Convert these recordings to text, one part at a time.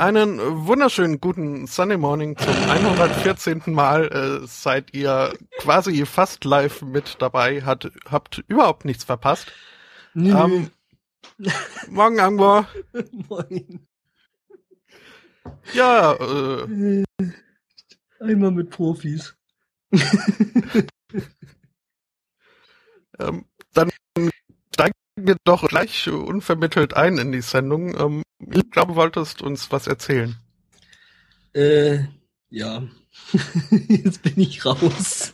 Einen wunderschönen guten Sunday Morning zum 114. Mal äh, seid ihr quasi fast live mit dabei, hat, habt überhaupt nichts verpasst. Nö. Ähm, morgen, Angor. Moin. Ja, äh, Einmal mit Profis. ähm, wir doch gleich unvermittelt ein in die Sendung. Ähm, ich glaube, du wolltest uns was erzählen. Äh, ja. jetzt bin ich raus.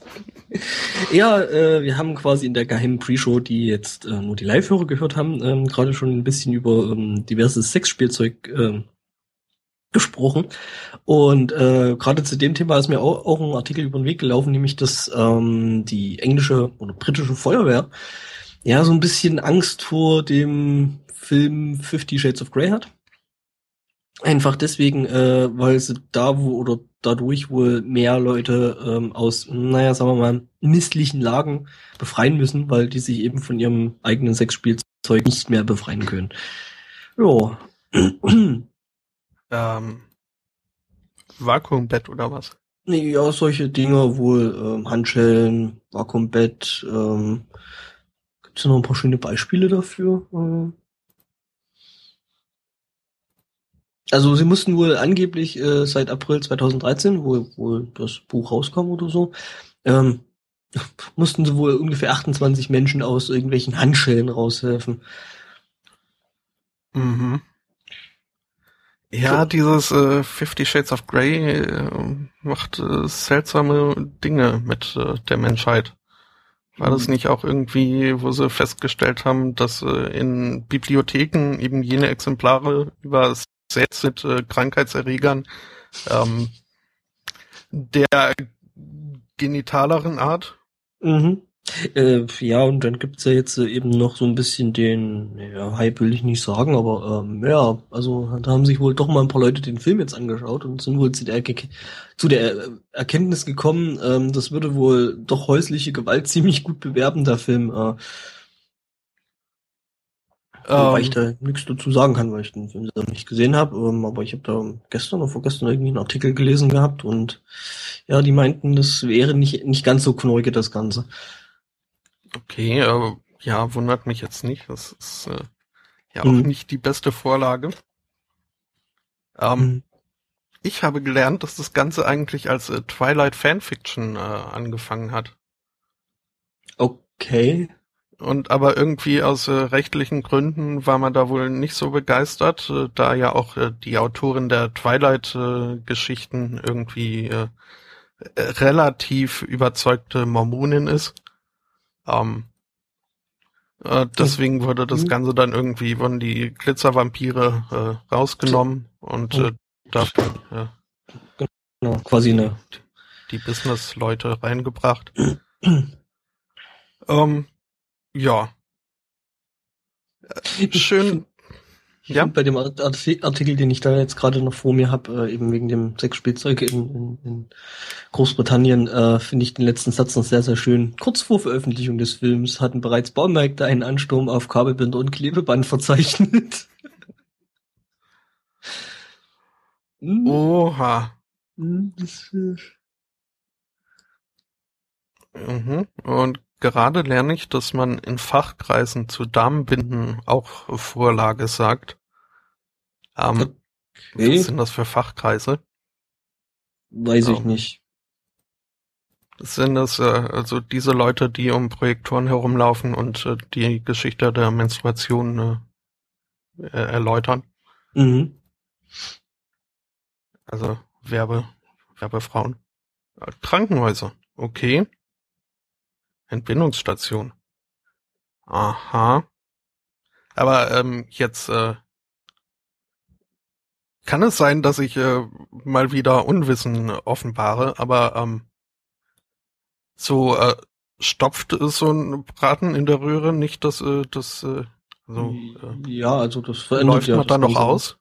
ja, äh, wir haben quasi in der geheimen Pre-Show, die jetzt äh, nur die Live-Hörer gehört haben, ähm, gerade schon ein bisschen über ähm, diverses Sexspielzeug äh, gesprochen. Und äh, gerade zu dem Thema ist mir auch, auch ein Artikel über den Weg gelaufen, nämlich dass ähm, die englische oder britische Feuerwehr ja so ein bisschen Angst vor dem Film Fifty Shades of Grey hat. Einfach deswegen, äh, weil sie da wo oder dadurch wohl mehr Leute ähm, aus, naja, sagen wir mal, misslichen Lagen befreien müssen, weil die sich eben von ihrem eigenen Sexspielzeug nicht mehr befreien können. Ja. Ähm, Vakuumbett oder was? Ja, solche Dinge wohl, ähm, Handschellen, Vakuumbett, ähm, gibt's da noch ein paar schöne Beispiele dafür? Also sie mussten wohl angeblich äh, seit April 2013, wo wohl das Buch rauskam oder so, ähm, mussten sie wohl ungefähr 28 Menschen aus irgendwelchen Handschellen raushelfen. Mhm. Ja, dieses äh, Fifty Shades of Grey äh, macht äh, seltsame Dinge mit äh, der Menschheit. War das nicht auch irgendwie, wo sie festgestellt haben, dass äh, in Bibliotheken eben jene Exemplare übersetzt mit äh, Krankheitserregern ähm, der genitaleren Art? Mhm. Äh, ja, und dann gibt's ja jetzt äh, eben noch so ein bisschen den, ja, Hype will ich nicht sagen, aber ähm, ja, also da haben sich wohl doch mal ein paar Leute den Film jetzt angeschaut und sind wohl zu der, zu der Erkenntnis gekommen, ähm, das würde wohl doch häusliche Gewalt ziemlich gut bewerben, der Film. Äh, Wobei ich ähm. da nichts dazu sagen kann, weil ich den Film noch nicht gesehen habe. Ähm, aber ich habe da gestern oder vorgestern irgendwie einen Artikel gelesen gehabt und ja, die meinten, das wäre nicht, nicht ganz so knorke, das Ganze. Okay, äh, ja, wundert mich jetzt nicht. Das ist äh, ja auch mhm. nicht die beste Vorlage. Ähm, mhm. Ich habe gelernt, dass das Ganze eigentlich als äh, Twilight Fanfiction äh, angefangen hat. Okay. Und aber irgendwie aus äh, rechtlichen Gründen war man da wohl nicht so begeistert, äh, da ja auch äh, die Autorin der Twilight-Geschichten äh, irgendwie äh, relativ überzeugte Mormonin ist. Ähm, äh, deswegen wurde das mhm. Ganze dann irgendwie, wurden die Glitzervampire äh, rausgenommen und äh, dafür ja, genau, quasi eine die Business-Leute reingebracht. ähm, ja. Schön, ja. Bei dem Artikel, den ich da jetzt gerade noch vor mir habe, äh, eben wegen dem Sexspielzeug in, in, in Großbritannien, äh, finde ich den letzten Satz noch sehr, sehr schön. Kurz vor Veröffentlichung des Films hatten bereits Baumärkte einen Ansturm auf Kabelbinder und Klebeband verzeichnet. Hm? Oha. Hm, mhm. Und Gerade lerne ich, dass man in Fachkreisen zu Damenbinden auch Vorlage sagt. Ähm, okay. Was sind das für Fachkreise? Weiß ich ähm, nicht. Sind das äh, also diese Leute, die um Projektoren herumlaufen und äh, die Geschichte der Menstruation äh, erläutern? Mhm. Also Werbe, Werbefrauen. Äh, Krankenhäuser, okay. Entbindungsstation. Aha. Aber ähm, jetzt äh, kann es sein, dass ich äh, mal wieder Unwissen offenbare, aber ähm, so äh, stopft so ein Braten in der Röhre nicht, dass äh, das äh, so äh, ja, also das verändert läuft ja man da noch aus.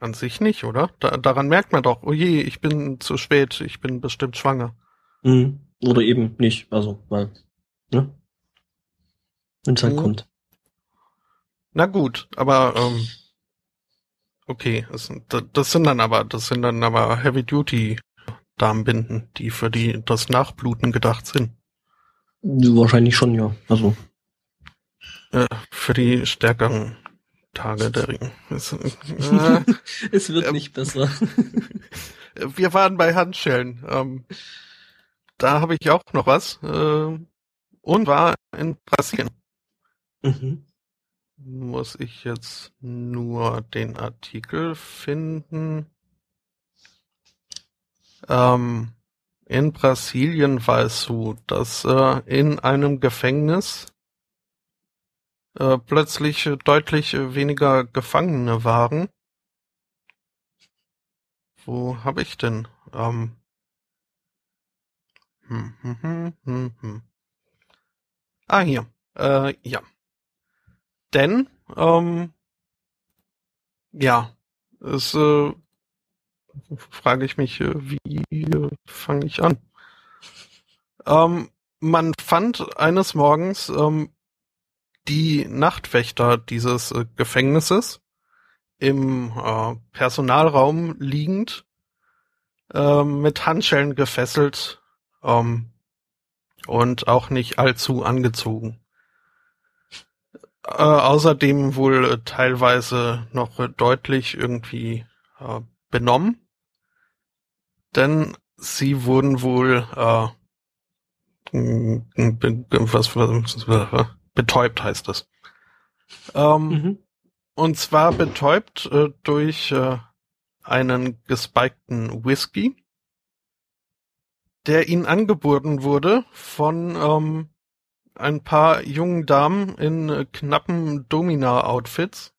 An sich nicht, oder? Da, daran merkt man doch, oh je, ich bin zu spät, ich bin bestimmt schwanger. Mhm. Oder eben nicht. Also, weil, ne? Wenn es halt mhm. kommt. Na gut, aber ähm, Okay, das, das sind dann aber, das sind dann aber Heavy Duty Darmbinden, die für die das Nachbluten gedacht sind. Wahrscheinlich schon, ja. Also. Äh, für die stärkeren Tage der Ring. Es, äh, es wird äh, nicht besser. wir waren bei Handschellen. Ähm, da habe ich auch noch was. Äh, und war in Brasilien. Mhm. Muss ich jetzt nur den Artikel finden. Ähm, in Brasilien war es so, dass äh, in einem Gefängnis äh, plötzlich deutlich weniger Gefangene waren. Wo habe ich denn? Ähm, hm, hm, hm, hm, hm. Ah, hier. Äh, ja. Denn, ähm, ja, es äh, frage ich mich, äh, wie äh, fange ich an? Ähm, man fand eines Morgens ähm, die Nachtwächter dieses äh, Gefängnisses im äh, Personalraum liegend, äh, mit Handschellen gefesselt ähm, und auch nicht allzu angezogen. Äh, außerdem wohl äh, teilweise noch äh, deutlich irgendwie äh, benommen, denn sie wurden wohl äh, was, was betäubt heißt das. Ähm, mhm. Und zwar betäubt äh, durch einen gespikten Whisky, der ihnen angeboten wurde von ähm, ein paar jungen Damen in äh, knappen Domina-Outfits,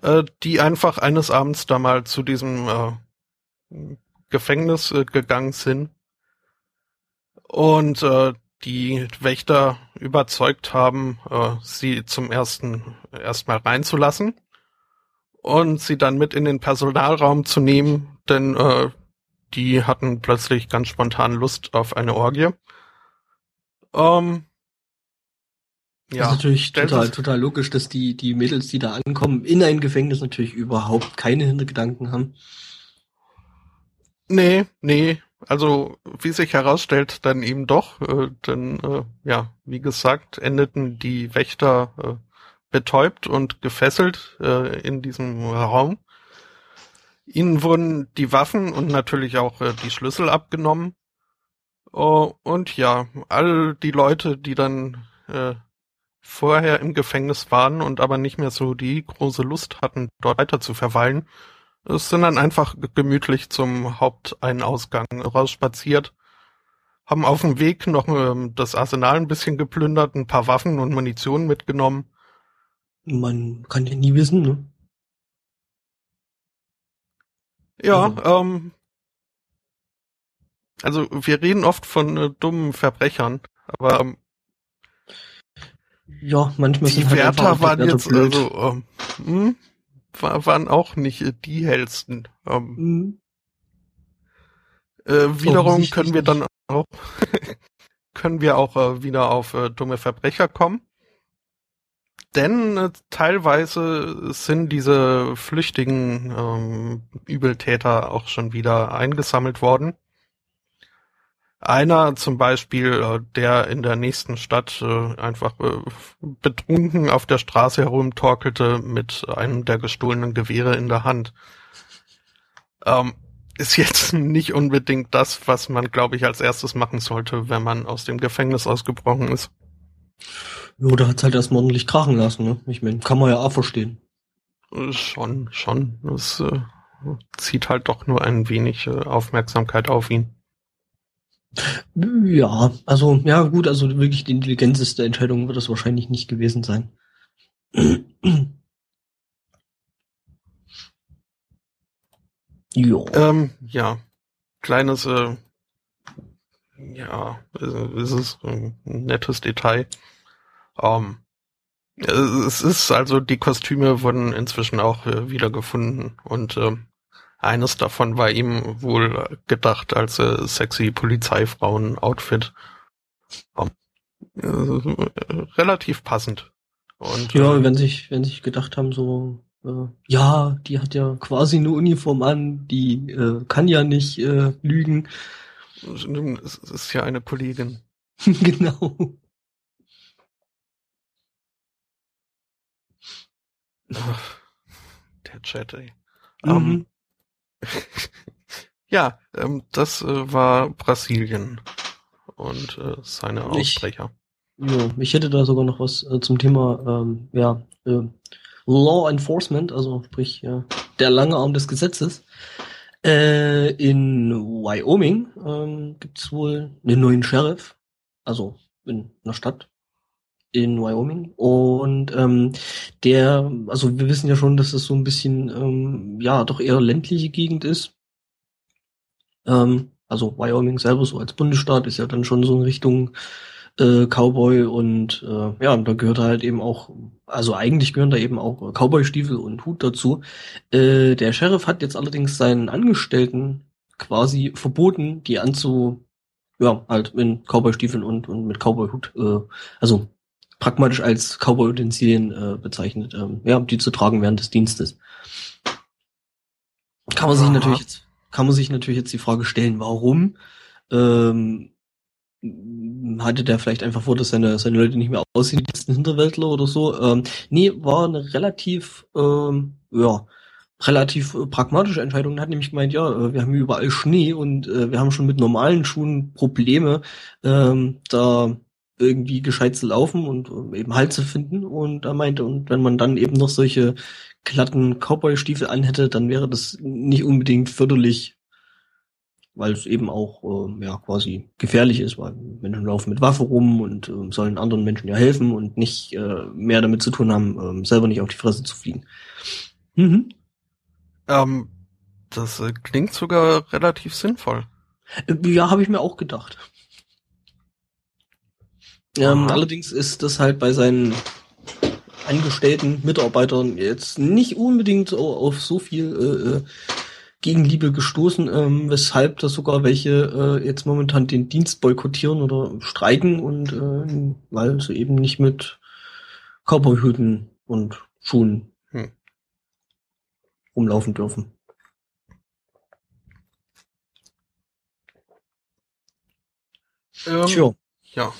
äh, die einfach eines Abends da mal zu diesem äh, Gefängnis äh, gegangen sind. Und äh, die Wächter überzeugt haben, äh, sie zum ersten erstmal reinzulassen und sie dann mit in den Personalraum zu nehmen, denn äh, die hatten plötzlich ganz spontan Lust auf eine Orgie. Ähm, ja, das ist natürlich total, total logisch, dass die, die Mädels, die da ankommen, in ein Gefängnis natürlich überhaupt keine Hintergedanken haben. Nee, nee. Also, wie sich herausstellt, dann eben doch, äh, denn, äh, ja, wie gesagt, endeten die Wächter äh, betäubt und gefesselt äh, in diesem Raum. Ihnen wurden die Waffen und natürlich auch äh, die Schlüssel abgenommen. Oh, und ja, all die Leute, die dann äh, vorher im Gefängnis waren und aber nicht mehr so die große Lust hatten, dort weiter zu verweilen, sind dann einfach gemütlich zum Haupteinausgang rausspaziert, haben auf dem Weg noch ähm, das Arsenal ein bisschen geplündert, ein paar Waffen und Munition mitgenommen. Man kann ja nie wissen, ne? Ja, also. ähm, also wir reden oft von äh, dummen Verbrechern, aber ähm, ja, manchmal die sind halt Wärter waren jetzt blöd. also ähm, hm, war, waren auch nicht äh, die hellsten. Ähm, mhm. äh, wiederum können wir dann auch können wir auch äh, wieder auf äh, dumme Verbrecher kommen. Denn äh, teilweise sind diese flüchtigen ähm, Übeltäter auch schon wieder eingesammelt worden. Einer zum Beispiel, äh, der in der nächsten Stadt äh, einfach äh, betrunken auf der Straße herumtorkelte mit einem der gestohlenen Gewehre in der Hand. Ähm, ist jetzt nicht unbedingt das, was man, glaube ich, als erstes machen sollte, wenn man aus dem Gefängnis ausgebrochen ist. Ja, da hat's halt erstmal ordentlich krachen lassen, ne? Ich meine, kann man ja auch verstehen. Schon, schon. Es äh, zieht halt doch nur ein wenig äh, Aufmerksamkeit auf ihn. Ja, also, ja gut, also wirklich die intelligenteste Entscheidung wird es wahrscheinlich nicht gewesen sein. jo. Ähm, ja, kleines, äh, ja, ist es ein nettes Detail. Ähm, es ist also, die Kostüme wurden inzwischen auch äh, wiedergefunden und äh, eines davon war ihm wohl gedacht als äh, sexy Polizeifrauen-Outfit. Ähm, äh, relativ passend. Und, ja, äh, wenn sich, wenn sich gedacht haben, so, äh, ja, die hat ja quasi eine Uniform an, die äh, kann ja nicht lügen. Es ist ja eine Kollegin. genau. Der Chat, ey. Mhm. Ähm, ja, ähm, das äh, war Brasilien und äh, seine Ich- Ausbrecher. Ja, ich hätte da sogar noch was äh, zum Thema ähm, ja, äh, Law Enforcement, also sprich der lange Arm des Gesetzes. Äh, in Wyoming ähm, gibt es wohl einen neuen Sheriff, also in einer Stadt in Wyoming. Und ähm, der, also wir wissen ja schon, dass es so ein bisschen, ähm, ja, doch eher ländliche Gegend ist. Ähm, also Wyoming selber so als Bundesstaat ist ja dann schon so in Richtung äh, Cowboy und äh, ja, da gehört halt eben auch, also eigentlich gehören da eben auch Cowboy-Stiefel und Hut dazu. Äh, der Sheriff hat jetzt allerdings seinen Angestellten quasi verboten, die anzu, ja, halt in Cowboy-Stiefeln und, und mit Cowboy-Hut, äh, also pragmatisch als Cowboy-Utensilien äh, bezeichnet, ähm, ja, die zu tragen während des Dienstes. Kann man sich Aha. natürlich jetzt, kann man sich natürlich jetzt die Frage stellen, warum? Ähm, hatte der vielleicht einfach vor, dass seine, seine Leute nicht mehr aussehen die letzten Hinterwäldler oder so. Ähm, nee, war eine relativ, ähm, ja, relativ äh, pragmatische Entscheidung. Er hat nämlich gemeint, ja, äh, wir haben überall Schnee und äh, wir haben schon mit normalen Schuhen Probleme, ähm, da irgendwie gescheit zu laufen und eben Halt zu finden. Und er meinte, und wenn man dann eben noch solche glatten Cowboy-Stiefel anhätte, dann wäre das nicht unbedingt förderlich weil es eben auch ähm, ja quasi gefährlich ist, weil Menschen laufen mit Waffe rum und ähm, sollen anderen Menschen ja helfen und nicht äh, mehr damit zu tun haben, ähm, selber nicht auf die Fresse zu fliegen. Mhm. Ähm, das äh, klingt sogar relativ sinnvoll. Äh, Ja, habe ich mir auch gedacht. Ähm, allerdings ist das halt bei seinen Angestellten, Mitarbeitern jetzt nicht unbedingt au- auf so viel äh, äh, Gegenliebe gestoßen, ähm, weshalb da sogar welche äh, jetzt momentan den Dienst boykottieren oder streiken und äh, weil sie eben nicht mit Cowboyhüten und Schuhen Hm. rumlaufen dürfen. Ähm, Tja. Ja.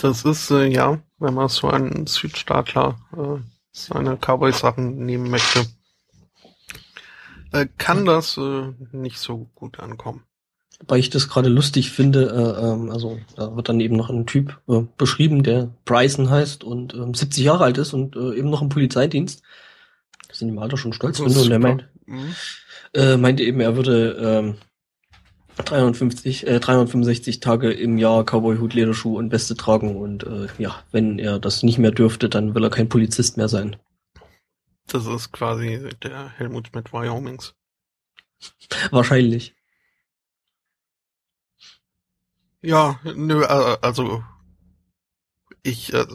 Das ist, äh, ja, wenn man so einen Südstaatler äh, seine Cowboy-Sachen nehmen möchte, äh, kann das äh, nicht so gut ankommen. Wobei ich das gerade lustig finde, äh, ähm, also da wird dann eben noch ein Typ äh, beschrieben, der Bryson heißt und ähm, 70 Jahre alt ist und äh, eben noch im Polizeidienst. Das sind im Alter schon stolz finde und er super. meint, Mhm. äh, meinte eben, er würde ähm, 350, äh, 365 Tage im Jahr Cowboy-Hut, Lederschuh und Weste tragen und äh, ja, wenn er das nicht mehr dürfte, dann will er kein Polizist mehr sein. Das ist quasi der Helmut mit Wyomings. Wahrscheinlich. Ja, nö, äh, also ich, äh,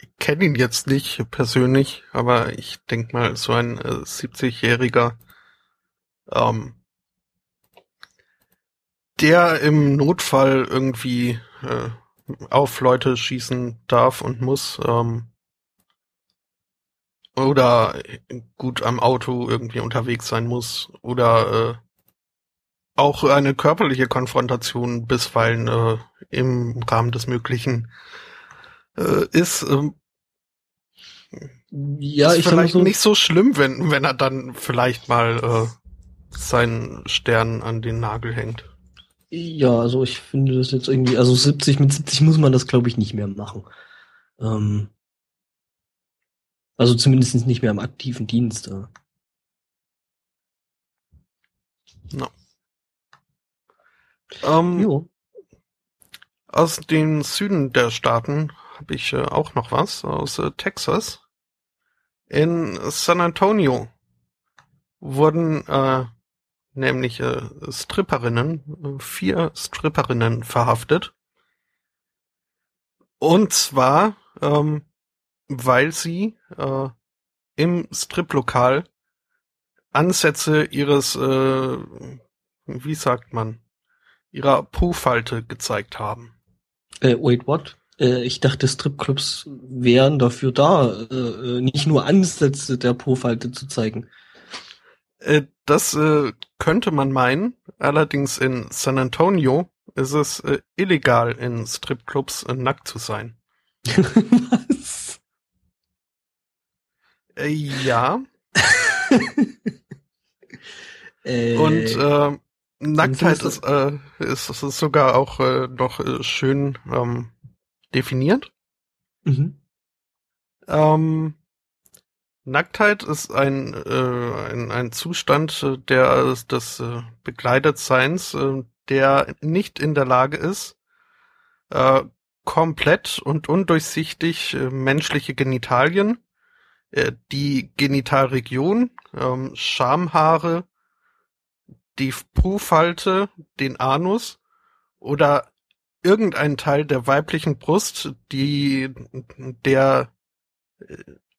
ich kenne ihn jetzt nicht persönlich, aber ich denk mal, so ein äh, 70-Jähriger, ähm, der im Notfall irgendwie äh, auf Leute schießen darf und muss, ähm, oder gut am Auto irgendwie unterwegs sein muss, oder äh, auch eine körperliche Konfrontation bisweilen äh, im Rahmen des Möglichen äh, ist, ähm, Ja, ist ich vielleicht so, nicht so schlimm, wenn, wenn er dann vielleicht mal äh, seinen Stern an den Nagel hängt. Ja, also ich finde das jetzt irgendwie, also 70 mit 70 muss man das glaube ich nicht mehr machen. Ähm, also zumindest nicht mehr im aktiven Dienst. Ja. Ähm, Jo. aus dem Süden der Staaten habe ich äh, auch noch was, aus äh, Texas. In San Antonio wurden äh, nämlich äh, Stripperinnen, vier Stripperinnen verhaftet. Und zwar, ähm, weil sie äh, im Striplokal Ansätze ihres, äh, wie sagt man, ihrer Po-Falte gezeigt haben. Äh, wait, what? Äh, ich dachte, Stripclubs wären dafür da, äh, äh, nicht nur Ansätze der Profalte zu zeigen. Äh, das äh, könnte man meinen. Allerdings in San Antonio ist es äh, illegal, in Stripclubs äh, nackt zu sein. Was? Äh, ja. äh, Und äh, Nacktheit ist, äh, ist, ist sogar auch äh, noch äh, schön ähm, definiert. Mhm. Ähm, Nacktheit ist ein, äh, ein, ein Zustand äh, der des äh, Begleitetseins, äh, der nicht in der Lage ist, äh, komplett und undurchsichtig äh, menschliche Genitalien, äh, die Genitalregion, äh, Schamhaare, die Po-Falte, den Anus oder irgendein Teil der weiblichen Brust, die der äh,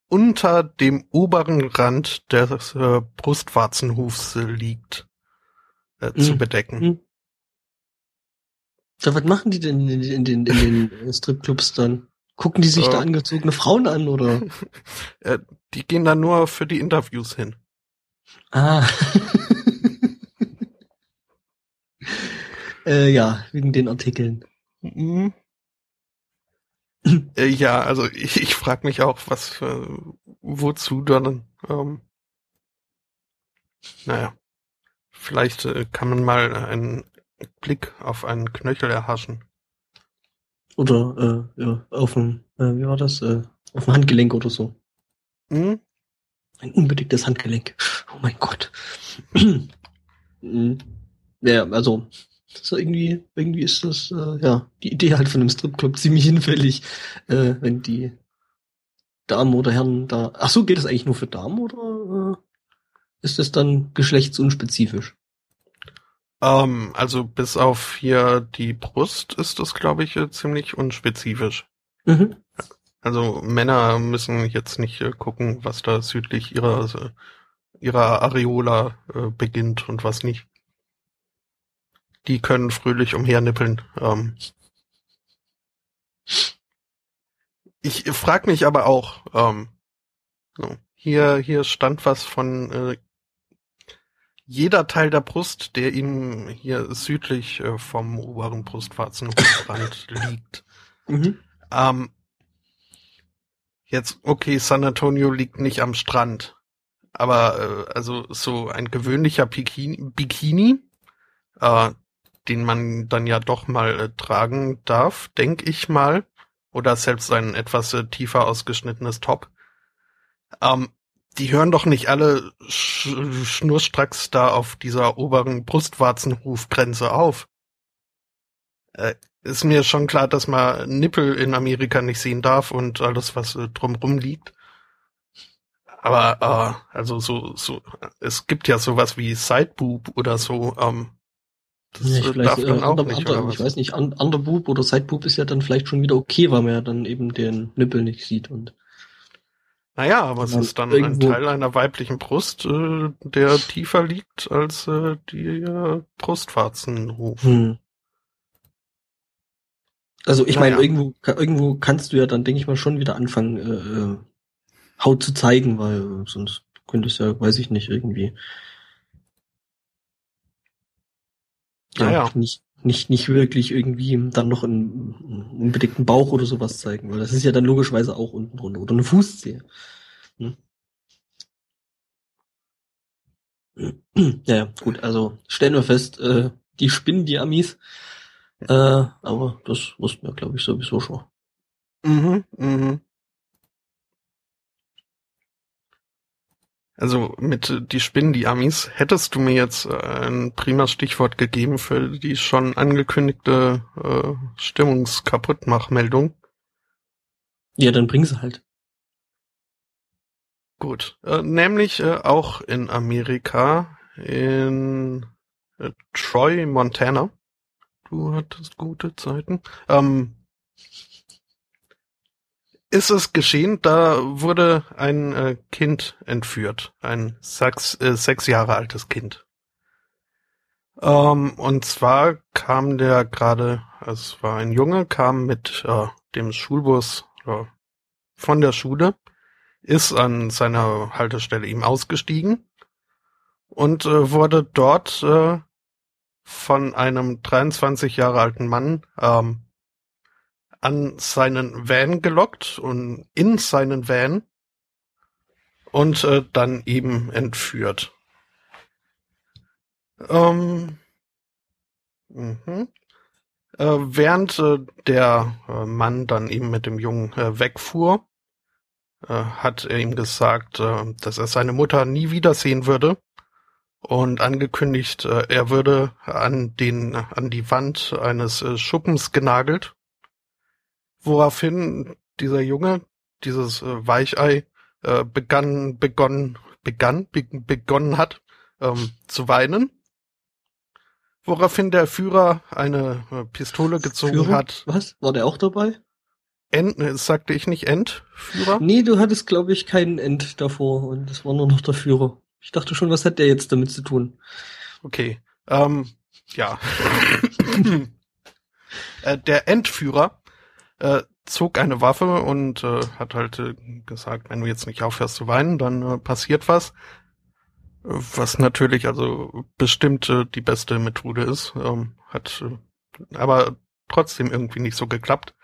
unter dem oberen Rand des äh, Brustwarzenhufs liegt, äh, mhm. zu bedecken. Mhm. So, was machen die denn in, in, in, in den Stripclubs dann? Gucken die sich äh, da angezogene Frauen an oder? äh, die gehen da nur für die Interviews hin. Ah. äh, ja, wegen den Artikeln. Mhm. Äh, ja, also ich, ich frage mich auch, was für, wozu dann, ähm, naja, vielleicht äh, kann man mal einen Blick auf einen Knöchel erhaschen. Oder äh, ja, auf dem, äh, wie war das, äh, auf dem Handgelenk oder so. Mhm. Ein unbedingtes Handgelenk. Oh mein Gott. mhm. Ja, also so irgendwie, irgendwie ist das, äh, ja, die Idee halt von einem Stripclub ziemlich hinfällig, äh, wenn die Damen oder Herren da. Ach so, geht das eigentlich nur für Damen oder äh, ist das dann geschlechtsunspezifisch? Ähm, also bis auf hier die Brust ist das, glaube ich, äh, ziemlich unspezifisch. Mhm. Also Männer müssen jetzt nicht äh, gucken, was da südlich ihrer äh, ihrer Areola beginnt und was nicht die können fröhlich umhernippeln. Ähm. Ich frag mich aber auch, ähm, hier, hier stand was von äh, jeder Teil der Brust, der ihm hier südlich äh, vom oberen Brustwarzenrand liegt. Mhm. Ähm, jetzt, okay, San Antonio liegt nicht am Strand, aber äh, also so ein gewöhnlicher Bikini, Bikini äh, den man dann ja doch mal äh, tragen darf, denke ich mal. Oder selbst ein etwas äh, tiefer ausgeschnittenes Top. Ähm, die hören doch nicht alle sch schnurstracks da auf dieser oberen Brustwarzenhufgrenze auf. Äh, ist mir schon klar, dass man Nippel in Amerika nicht sehen darf und alles, was äh, drumrum liegt. Aber äh, also so so es gibt ja sowas wie Sideboob oder so. Ähm, das ja, ich, darf dann äh, auch nicht, under, ich weiß nicht, Underboob oder Sideboob ist ja dann vielleicht schon wieder okay, weil man ja dann eben den Nippel nicht sieht und naja, aber es ist dann ein Teil einer weiblichen Brust, äh, der tiefer liegt als äh, die äh, Brustwarzenhof. Hm. Also ich naja. meine, irgendwo, irgendwo kannst du ja dann, denke ich mal, schon wieder anfangen, äh, äh Haut zu zeigen, weil sonst könnte es ja, weiß ich nicht, irgendwie ja, ah, nicht, nicht, nicht wirklich irgendwie dann noch einen, unbedeckten Bauch oder sowas zeigen, weil das ist ja dann logischerweise auch unten drunter oder eine Fußzehe. Hm? Ja, ja, gut, also stellen wir fest, äh, die spinnen die Amis, äh, aber das wussten wir, glaube ich, sowieso schon. Mhm, mhm. Also mit die Spinnen, die Amis, hättest du mir jetzt äh, ein prima Stichwort gegeben für die schon angekündigte äh, Stimmungskaputtmachmeldung? Ja, dann bring sie halt. Gut, äh, nämlich äh, auch in Amerika, in äh, Troy, Montana. Du hattest gute Zeiten. Ähm, ist es geschehen, da wurde ein äh, Kind entführt, ein sechs, äh, sechs Jahre altes Kind. Ähm, und zwar kam der gerade, also es war ein Junge, kam mit äh, dem Schulbus äh, von der Schule, ist an seiner Haltestelle ihm ausgestiegen und äh, wurde dort äh, von einem 23 Jahre alten Mann ähm, an seinen Van gelockt und in seinen Van und äh, dann eben entführt. Ähm, mhm. äh, während äh, der äh, Mann dann eben mit dem Jungen äh, wegfuhr, äh, hat er ihm gesagt, dass er seine Mutter nie wiedersehen würde und angekündigt, er würde an den an die Wand eines Schuppens genagelt, woraufhin dieser Junge, dieses äh, Weichei, äh, begann begonnen begann be begonnen hat ähm, zu weinen, woraufhin der Führer eine äh, Pistole gezogen Führer? hat. Was? War der auch dabei? End, äh, sagte ich nicht Endführer? Nee, du hattest, glaube ich, keinen End davor und es war nur noch der Führer. Ich dachte schon, was hat der jetzt damit zu tun? Okay. Ähm, ja. äh, der Endführer äh, zog eine Waffe und äh, hat halt äh, gesagt, wenn du jetzt nicht aufhörst zu weinen, dann äh, passiert was. Äh, Was natürlich also bestimmt äh, die beste Methode ist. Ähm, hat äh, aber trotzdem irgendwie nicht so geklappt.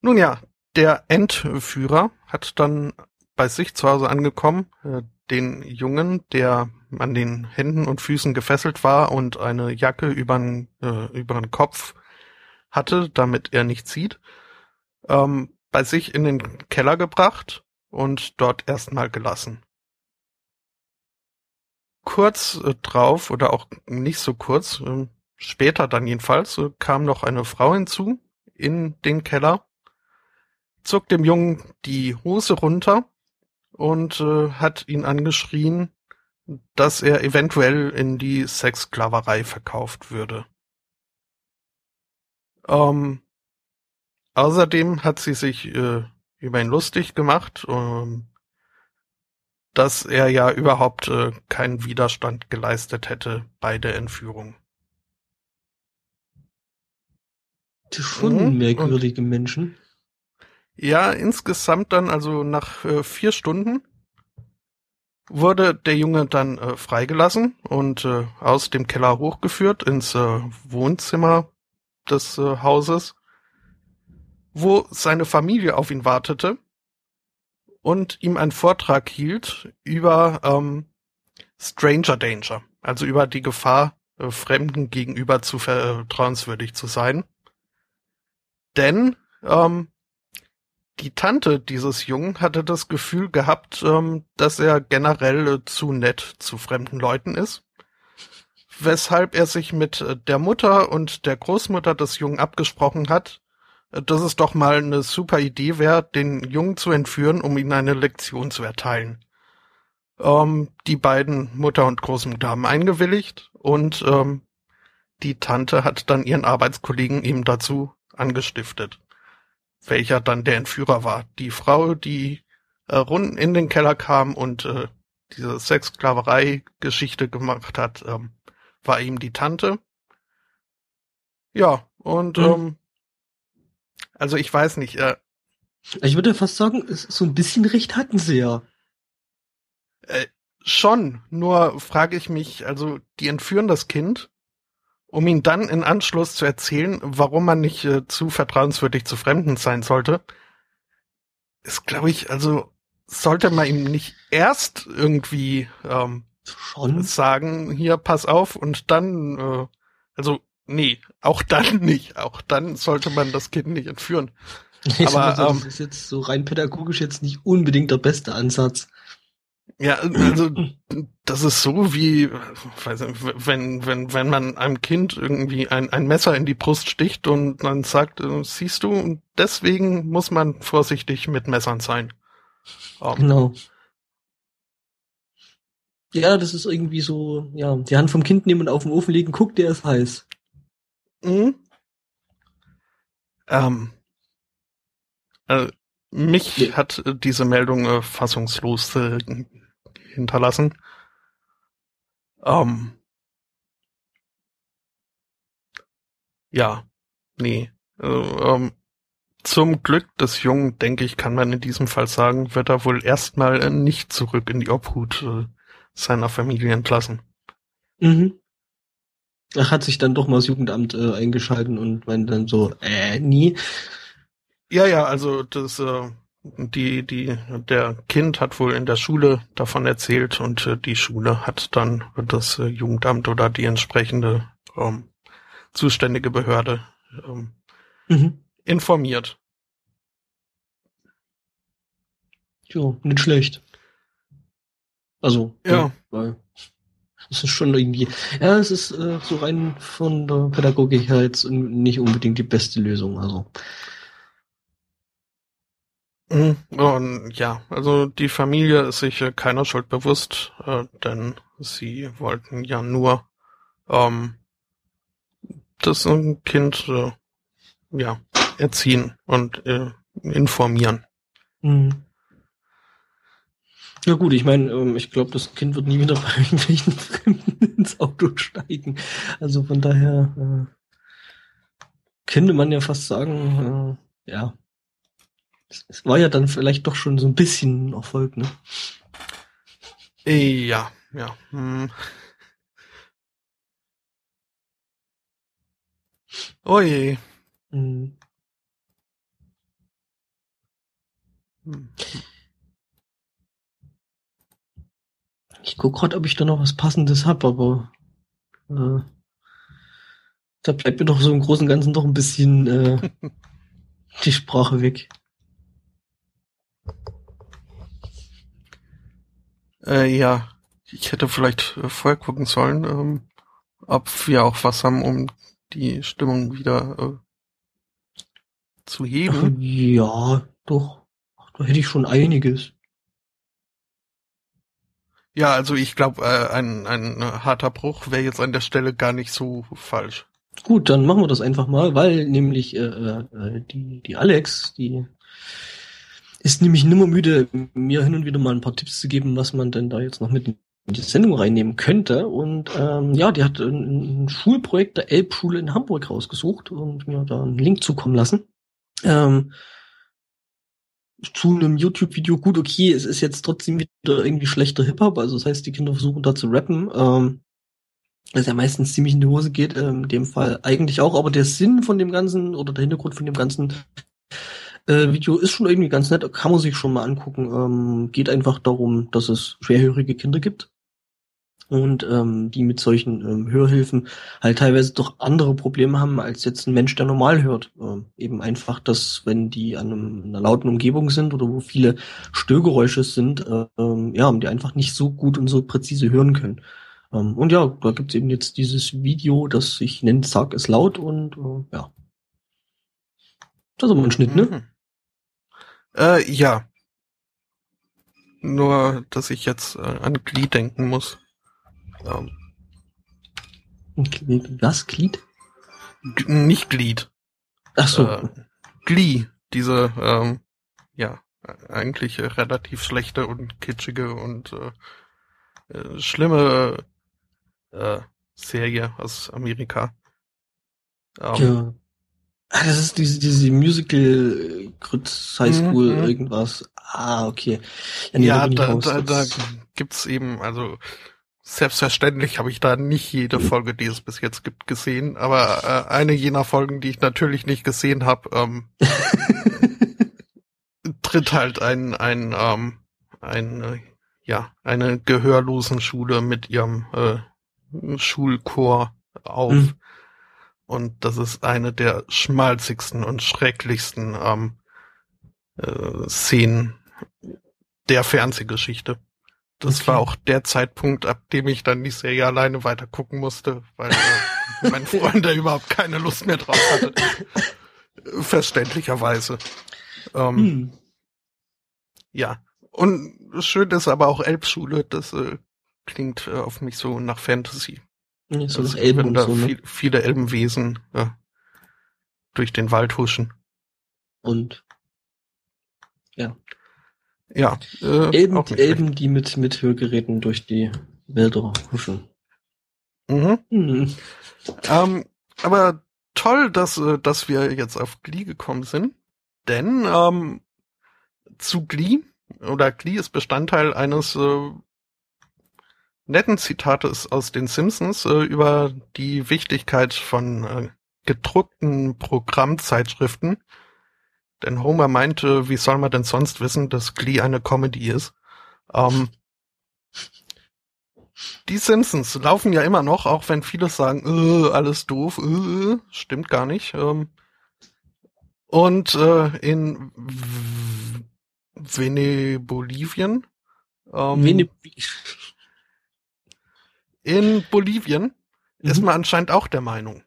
Nun ja, der Endführer hat dann bei sich zu Hause angekommen, äh, den Jungen, der an den Händen und Füßen gefesselt war und eine Jacke übern, äh, über den Kopf hatte, damit er nicht sieht, ähm, bei sich in den Keller gebracht und dort erstmal gelassen. Kurz äh, drauf, oder auch nicht so kurz, äh, später dann jedenfalls, äh, kam noch eine Frau hinzu in den Keller, zog dem Jungen die Hose runter und äh, hat ihn angeschrien, dass er eventuell in die Sexsklaverei verkauft würde. Ähm, außerdem hat sie sich äh, über ihn lustig gemacht, ähm, dass er ja überhaupt äh, keinen Widerstand geleistet hätte bei der Entführung. Ist schon Mhm. merkwürdige Menschen. Ja, insgesamt dann, also nach äh, vier Stunden, wurde der Junge dann äh, freigelassen und äh, aus dem Keller hochgeführt ins äh, Wohnzimmer des äh, Hauses, wo seine Familie auf ihn wartete und ihm einen Vortrag hielt über ähm, Stranger Danger, also über die Gefahr, äh, Fremden gegenüber zu vertrauenswürdig zu sein. Denn ähm, die Tante dieses Jungen hatte das Gefühl gehabt, ähm, dass er generell äh, zu nett zu fremden Leuten ist, weshalb er sich mit äh, der Mutter und der Großmutter des Jungen abgesprochen hat, äh, dass es doch mal eine super Idee wäre, den Jungen zu entführen, um ihm eine Lektion zu erteilen. Ähm, die beiden Mutter und Großmutter haben eingewilligt und ähm, die Tante hat dann ihren Arbeitskollegen ihm dazu angestiftet welcher dann der Entführer war. Die Frau, die äh, Runden in den Keller kam und äh, diese Sexsklaverei-Geschichte gemacht hat, ähm, war ihm die Tante. Ja, und Mhm. ähm, also ich weiß nicht, äh, Ich würde fast sagen, so ein bisschen Recht hatten sie ja. äh, schon, nur frage ich mich, also die entführen das Kind, um ihn dann in Anschluss zu erzählen, warum man nicht äh, zu vertrauenswürdig zu Fremden sein sollte, ist, glaube ich, also sollte man ihm nicht erst irgendwie ähm, Schon. sagen, hier, pass auf, und dann, äh, also, nee, auch dann nicht. Auch dann sollte man das Kind nicht entführen. Mal aber, so, das ähm, ist jetzt so rein pädagogisch jetzt nicht unbedingt der beste Ansatz. Ja, also, das ist so wie, weiß nicht, wenn, wenn, wenn man einem Kind irgendwie ein, ein Messer in die Brust sticht und dann sagt, äh, siehst du, deswegen muss man vorsichtig mit Messern sein. Ähm, Genau. Ja, das ist irgendwie so, ja, die Hand vom Kind nehmen und auf den Ofen legen, guck, der ist heiß. Mhm. Ähm, äh, mich Nee. hat äh, diese Meldung äh, fassungslos äh, hinterlassen. Ähm, ja, nee. Äh, ähm, zum Glück des Jungen, denke ich, kann man in diesem Fall sagen, wird er wohl erstmal äh, nicht zurück in die Obhut seiner Familie entlassen. Mhm. Er hat sich dann doch mal das Jugendamt äh, eingeschalten und meinte dann so, äh, nie. Ja, ja, also das, äh, die, die, der Kind hat wohl in der Schule davon erzählt und äh, die Schule hat dann das äh, Jugendamt oder die entsprechende ähm, zuständige Behörde ähm, Mhm. informiert. Ja, nicht schlecht. Also, Ja. weil es ist schon irgendwie, ja, es ist äh, so rein von der Pädagogik her jetzt nicht unbedingt die beste Lösung. Also, Mhm. Und ja, also die Familie ist sich äh, keiner Schuld bewusst, äh, denn sie wollten ja nur ähm, das Kind äh, ja erziehen und äh, informieren. Mhm. Ja gut, ich meine, ähm, ich glaube, das Kind wird nie wieder bei irgendwelchen Fremden ins Auto steigen. Also von daher äh, könnte man ja fast sagen, äh, ja, es, war ja dann vielleicht doch schon so ein bisschen ein Erfolg, ne? Äh, Ja, ja. Hm. Oh je. Mhm. Hm. Ich guck grad, ob ich da noch was Passendes hab, aber äh, da bleibt mir doch so im Großen und Ganzen doch ein bisschen äh, die Sprache weg. Äh, ja, ich hätte vielleicht äh, vorher gucken sollen, ähm, ob wir auch was haben, um die Stimmung wieder äh, zu heben. ja, doch. Ach, da hätte ich schon einiges. Ja, also ich glaube, äh, ein, ein äh, harter Bruch wäre jetzt an der Stelle gar nicht so falsch. Gut, dann machen wir das einfach mal, weil nämlich äh, äh, die, die Alex, die ist nämlich nimmer müde, mir hin und wieder mal ein paar Tipps zu geben, was man denn da jetzt noch mit in die Sendung reinnehmen könnte. Und ähm, ja, die hat ein, ein Schulprojekt der Elbschule in Hamburg rausgesucht und mir da einen Link zukommen lassen. Ähm, zu einem YouTube-Video, gut, okay, es ist jetzt trotzdem wieder irgendwie schlechter Hip-Hop, also das heißt, die Kinder versuchen da zu rappen. Ähm, was ja meistens ziemlich in die Hose geht, ähm, in dem Fall eigentlich auch, aber der Sinn von dem Ganzen oder der Hintergrund von dem ganzen äh, Video ist schon irgendwie ganz nett, kann man sich schon mal angucken. Ähm, geht einfach darum, dass es schwerhörige Kinder gibt und ähm, die mit solchen ähm, Hörhilfen halt teilweise doch andere Probleme haben als jetzt ein Mensch, der normal hört. Ähm, eben einfach, dass wenn die an einem, einer lauten Umgebung sind oder wo viele Störgeräusche sind, äh, ähm, ja, die einfach nicht so gut und so präzise hören können. Ähm, und ja, da gibt's eben jetzt dieses Video, das sich nennt Sag es laut und äh, ja. Das ist aber ein Schnitt, ne? Mhm. Äh, ja. Nur, dass ich jetzt äh, an Glied denken muss. Ähm, Was? Glied? Nicht Glied. Ach so. Äh, Glee. Diese, ähm, ja, eigentlich äh, relativ schlechte und kitschige und äh, äh, schlimme äh, Serie aus Amerika. Ähm, ja. Ah, das ist diese, diese Musical Grütz High School Mhm. irgendwas. Ah, okay. nee, Ja, ich da, da, da gibt's eben, also selbstverständlich habe ich da nicht jede Folge, die es bis jetzt gibt, gesehen, aber äh, eine jener Folgen, die ich natürlich nicht gesehen habe, ähm, tritt halt ein, ein, ähm, ein äh, ja, eine gehörlosen Schule mit ihrem äh, Schulchor auf. Mhm. Und das ist eine der schmalzigsten und schrecklichsten ähm, äh, Szenen der Fernsehgeschichte. Das Okay. war auch der Zeitpunkt, ab dem ich dann die Serie alleine weiter gucken musste, weil äh, mein Freund da überhaupt keine Lust mehr drauf hatte. Verständlicherweise. Ähm, Hm. Ja. Und schön ist aber auch Elbschule, das äh, klingt äh, auf mich so nach Fantasy. Ja, so Also, Elben wenn da so, ne? viel, viele Elbenwesen äh, durch den Wald huschen. Und Ja. Äh, die nicht schlecht. Elben, die mit, mit Hörgeräten durch die Wälder huschen. Mhm. Hm. Ähm, aber toll, dass, äh, dass wir jetzt auf Glee gekommen sind. Denn ähm, zu Glee, oder Glee ist Bestandteil eines äh, netten Zitates aus den Simpsons äh, über die Wichtigkeit von äh, gedruckten Programmzeitschriften. Denn Homer meinte, wie soll man denn sonst wissen, dass Glee eine Comedy ist? Ähm, die Simpsons laufen ja immer noch, auch wenn viele sagen, äh, alles doof, äh, stimmt gar nicht. Ähm, und äh, in Venebolivien ähm, Vene in Bolivien Mhm. ist man anscheinend auch der Meinung.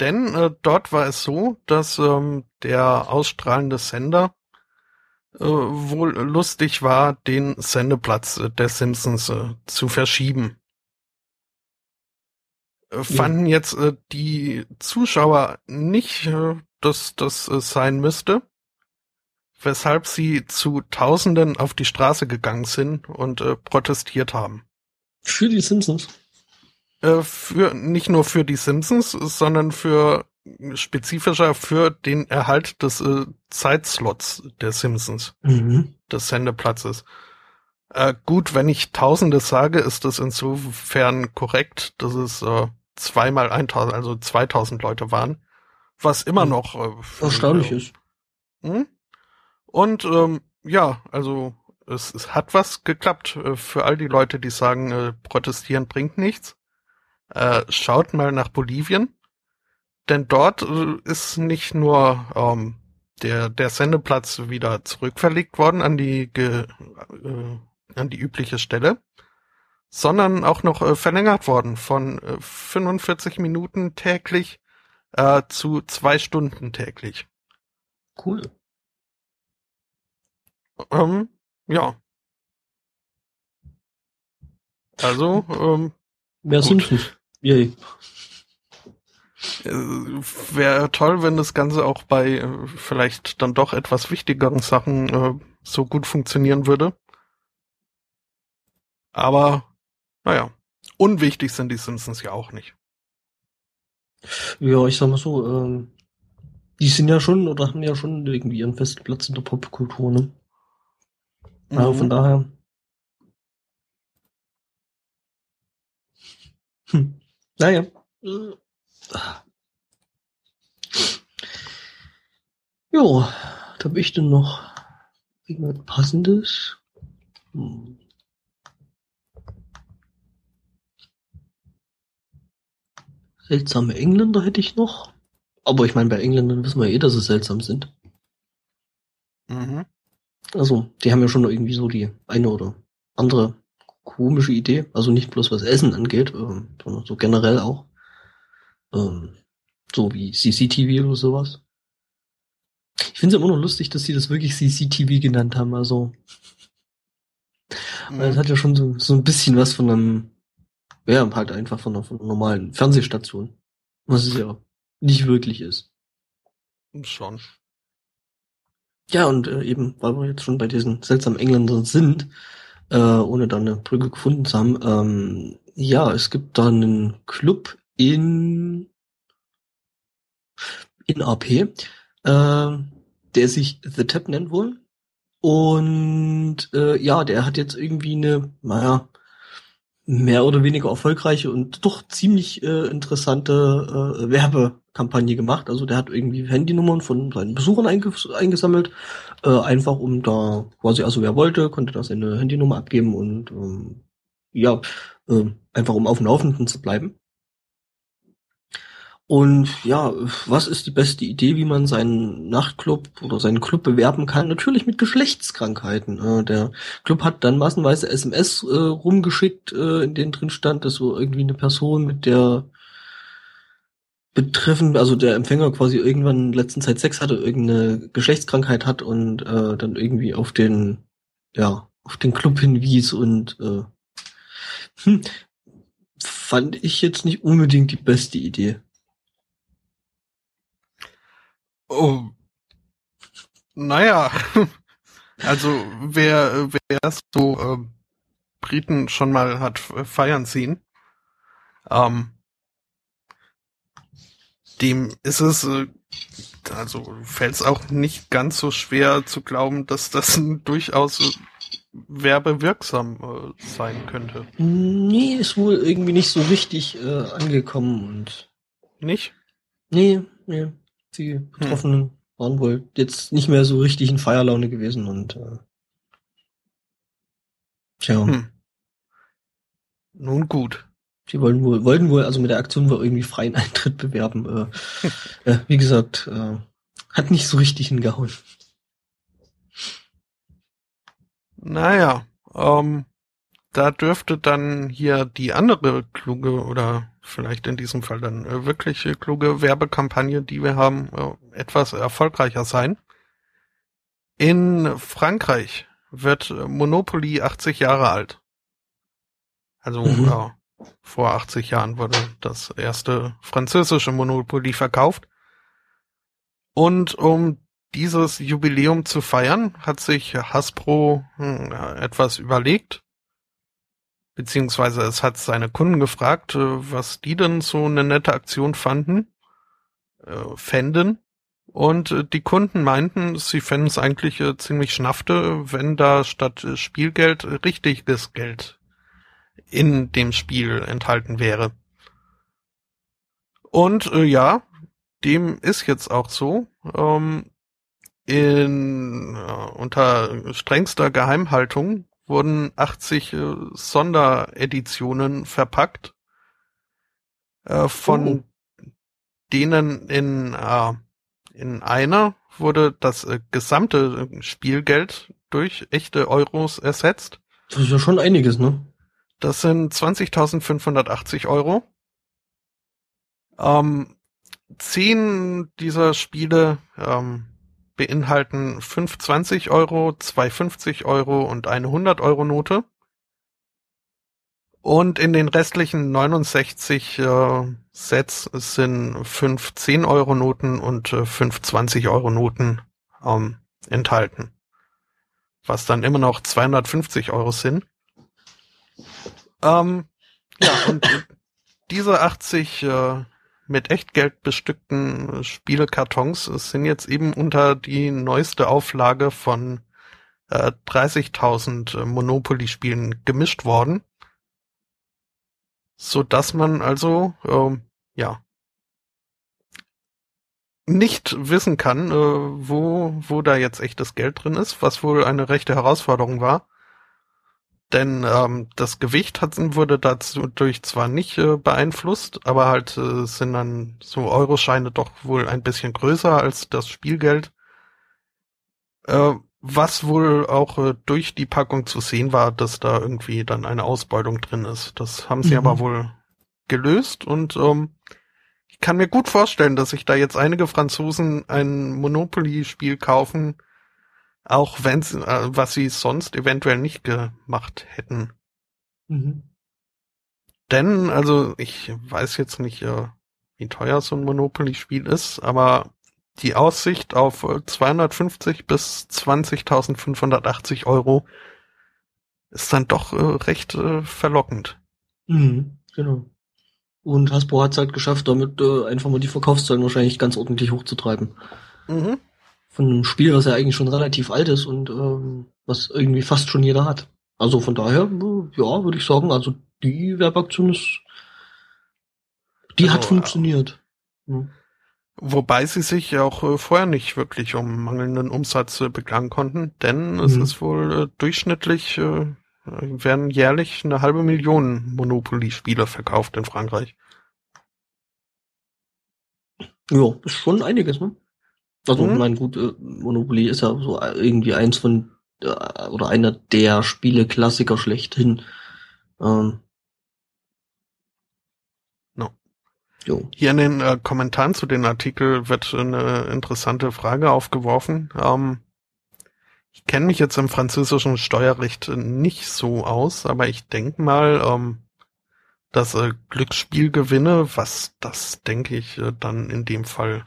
Denn äh, dort war es so, dass ähm, der ausstrahlende Sender äh, wohl lustig war, den Sendeplatz äh, der Simpsons äh, zu verschieben. Äh, fanden jetzt äh, die Zuschauer nicht, äh, dass das äh, sein müsste, weshalb sie zu Tausenden auf die Straße gegangen sind und äh, protestiert haben. für die Simpsons. Äh, für nicht nur für die Simpsons, sondern für spezifischer für den Erhalt des äh, Zeitslots der Simpsons, Mhm. des Sendeplatzes. Äh, gut, wenn ich Tausende sage, ist das insofern korrekt, dass es äh, zweimal 1000, also 2000 Leute waren, was immer Mhm. noch äh, Erstaunlich ist. hm? Und ähm, ja, also es, es hat was geklappt äh, für all die Leute, die sagen, äh, protestieren bringt nichts. Äh, schaut mal nach Bolivien, denn dort äh, ist nicht nur ähm, der der Sendeplatz wieder zurückverlegt worden an die ge, äh, an die übliche Stelle, sondern auch noch äh, verlängert worden von äh, 45 Minuten täglich äh, zu zwei Stunden täglich. Cool. Ähm, ja. Also, ähm, Mehr. Simpsons. Yay. äh, wäre toll, wenn das Ganze auch bei äh, vielleicht dann doch etwas wichtigeren Sachen äh, so gut funktionieren würde. Aber, naja, unwichtig sind die Simpsons ja auch nicht. Ja, ich sag mal so, ähm, die sind ja schon oder haben ja schon irgendwie ihren festen Platz in der Popkultur, ne? Ja, von Mhm. daher. Hm. Naja. Jo, was hab ich denn noch? Irgendwas passendes? Hm. Seltsame Engländer hätte ich noch. Aber ich meine, bei Engländern wissen wir eh, dass sie seltsam sind. Mhm. Also, die haben ja schon irgendwie so die eine oder andere komische Idee. Also nicht bloß was Essen angeht, ähm, sondern so generell auch. Ähm, so wie CCTV oder sowas. Ich finde es immer noch lustig, dass sie das wirklich CCTV genannt haben. Also, weil es Mhm. hat ja schon so, so ein bisschen was von einem, ja, halt einfach von einer, von einer normalen Fernsehstation. Was es ja nicht wirklich ist. Schon. Ja, und äh, eben, weil wir jetzt schon bei diesen seltsamen Engländern sind, äh, ohne da eine Brücke gefunden zu haben, ähm, ja, es gibt da einen Club in in AP, äh, der sich The Tap nennt wohl. Und äh, ja, der hat jetzt irgendwie eine, naja, mehr oder weniger erfolgreiche und doch ziemlich äh, interessante äh, Werbekampagne gemacht. Also der hat irgendwie Handynummern von seinen Besuchern einges eingesammelt, äh, einfach um da quasi, also wer wollte, konnte da seine Handynummer abgeben und ähm, ja, äh, einfach um auf dem Laufenden zu bleiben. Und ja, was ist die beste Idee, wie man seinen Nachtclub oder seinen Club bewerben kann? Natürlich mit Geschlechtskrankheiten. Der Club hat dann massenweise SMS äh, rumgeschickt, äh, in denen drin stand, dass so irgendwie eine Person mit der betreffend, also der Empfänger quasi irgendwann in letzter Zeit Sex hatte, irgendeine Geschlechtskrankheit hat und äh, dann irgendwie auf den, ja, auf den Club hinwies und äh, hm, fand ich jetzt nicht unbedingt die beste Idee. Oh. Naja. Also wer, wer so äh, Briten schon mal hat äh, feiern sehen, ähm, dem ist es äh, also fällt es auch nicht ganz so schwer zu glauben, dass das durchaus werbewirksam äh, sein könnte. Nee, ist wohl irgendwie nicht so richtig äh, angekommen und. Nicht? Nee, nee. Die hm. Betroffenen hm. waren wohl jetzt nicht mehr so richtig in Feierlaune gewesen und äh, tja. Hm. Nun gut. Die wollten wohl, wollten wohl also mit der Aktion wohl irgendwie freien Eintritt bewerben. Äh, äh, wie gesagt, äh, hat nicht so richtig hingehauen. Naja, ähm, da dürfte dann hier die andere kluge oder vielleicht in diesem Fall dann äh, wirklich kluge Werbekampagne, die wir haben, äh, etwas erfolgreicher sein. In Frankreich wird Monopoly 80 Jahre alt. Also mhm. ja, vor 80 Jahren wurde das erste französische Monopoly verkauft. Und um dieses Jubiläum zu feiern, hat sich Hasbro hm, etwas überlegt. Beziehungsweise es hat seine Kunden gefragt, äh, was die denn so eine nette Aktion fanden, äh, fänden. Und äh, die Kunden meinten, sie fänden es eigentlich äh, ziemlich schnafte, wenn da statt äh, Spielgeld richtiges Geld in dem Spiel enthalten wäre. Und äh, ja, dem ist jetzt auch so. Ähm, in äh, unter strengster Geheimhaltung wurden 80 äh, Sondereditionen verpackt, äh, von oh. denen in äh, in einer wurde das äh, gesamte Spielgeld durch echte Euros ersetzt. Das ist ja schon einiges, ne? Das sind 20.580 Euro. Ähm, zehn dieser Spiele ähm, beinhalten fünf 20 Euro, zwei 50 Euro und eine 100 Euro Note. Und in den restlichen 69 äh, Sets sind fünf 10 Euro Noten und äh, fünf 20 Euro Noten ähm, enthalten. Was dann immer noch 250 Euro sind. Ähm, ja, und diese 80 äh, mit Echtgeld bestückten Spielekartons sind jetzt eben unter die neueste Auflage von äh, 30.000 Monopoly-Spielen gemischt worden, so dass man also ähm, ja nicht wissen kann, äh, wo wo da jetzt echtes Geld drin ist, was wohl eine rechte Herausforderung war. Denn ähm, das Gewicht hat, wurde dadurch zwar nicht äh, beeinflusst, aber halt äh, sind dann so Euroscheine doch wohl ein bisschen größer als das Spielgeld. Äh, was wohl auch äh, durch die Packung zu sehen war, dass da irgendwie dann eine Ausbeutung drin ist. Das haben sie mhm. aber wohl gelöst und ähm, ich kann mir gut vorstellen, dass sich da jetzt einige Franzosen ein Monopoly-Spiel kaufen, auch wenn äh, was sie sonst eventuell nicht gemacht hätten. Mhm. Denn, also ich weiß jetzt nicht, äh, wie teuer so ein Monopoly-Spiel ist, aber die Aussicht auf 250 äh, bis 20.580 Euro ist dann doch äh, recht äh, verlockend. Mhm, genau. Und Hasbro hat es halt geschafft, damit äh, einfach mal die Verkaufszahlen wahrscheinlich ganz ordentlich hochzutreiben. Mhm von einem Spiel, was ja eigentlich schon relativ alt ist und ähm, was irgendwie fast schon jeder hat. Also von daher, ja, würde ich sagen, also die Werbeaktion ist, die also, hat funktioniert. Hm. Wobei sie sich auch äh, vorher nicht wirklich um mangelnden Umsatz äh, beklagen konnten, denn es mhm. ist wohl äh, durchschnittlich äh, werden jährlich eine halbe Million Monopoly-Spieler verkauft in Frankreich. Ja, ist schon einiges, ne? Also, mhm. mein gut, äh, Monopoly ist ja so irgendwie eins von äh, oder einer der Spiele-Klassiker schlechthin. Ähm. No. Jo. Hier in den äh, Kommentaren zu den Artikel wird eine interessante Frage aufgeworfen. Ähm, ich kenne mich jetzt im französischen Steuerrecht nicht so aus, aber ich denke mal, ähm, dass äh, Glücksspielgewinne, was das denke ich äh, dann in dem Fall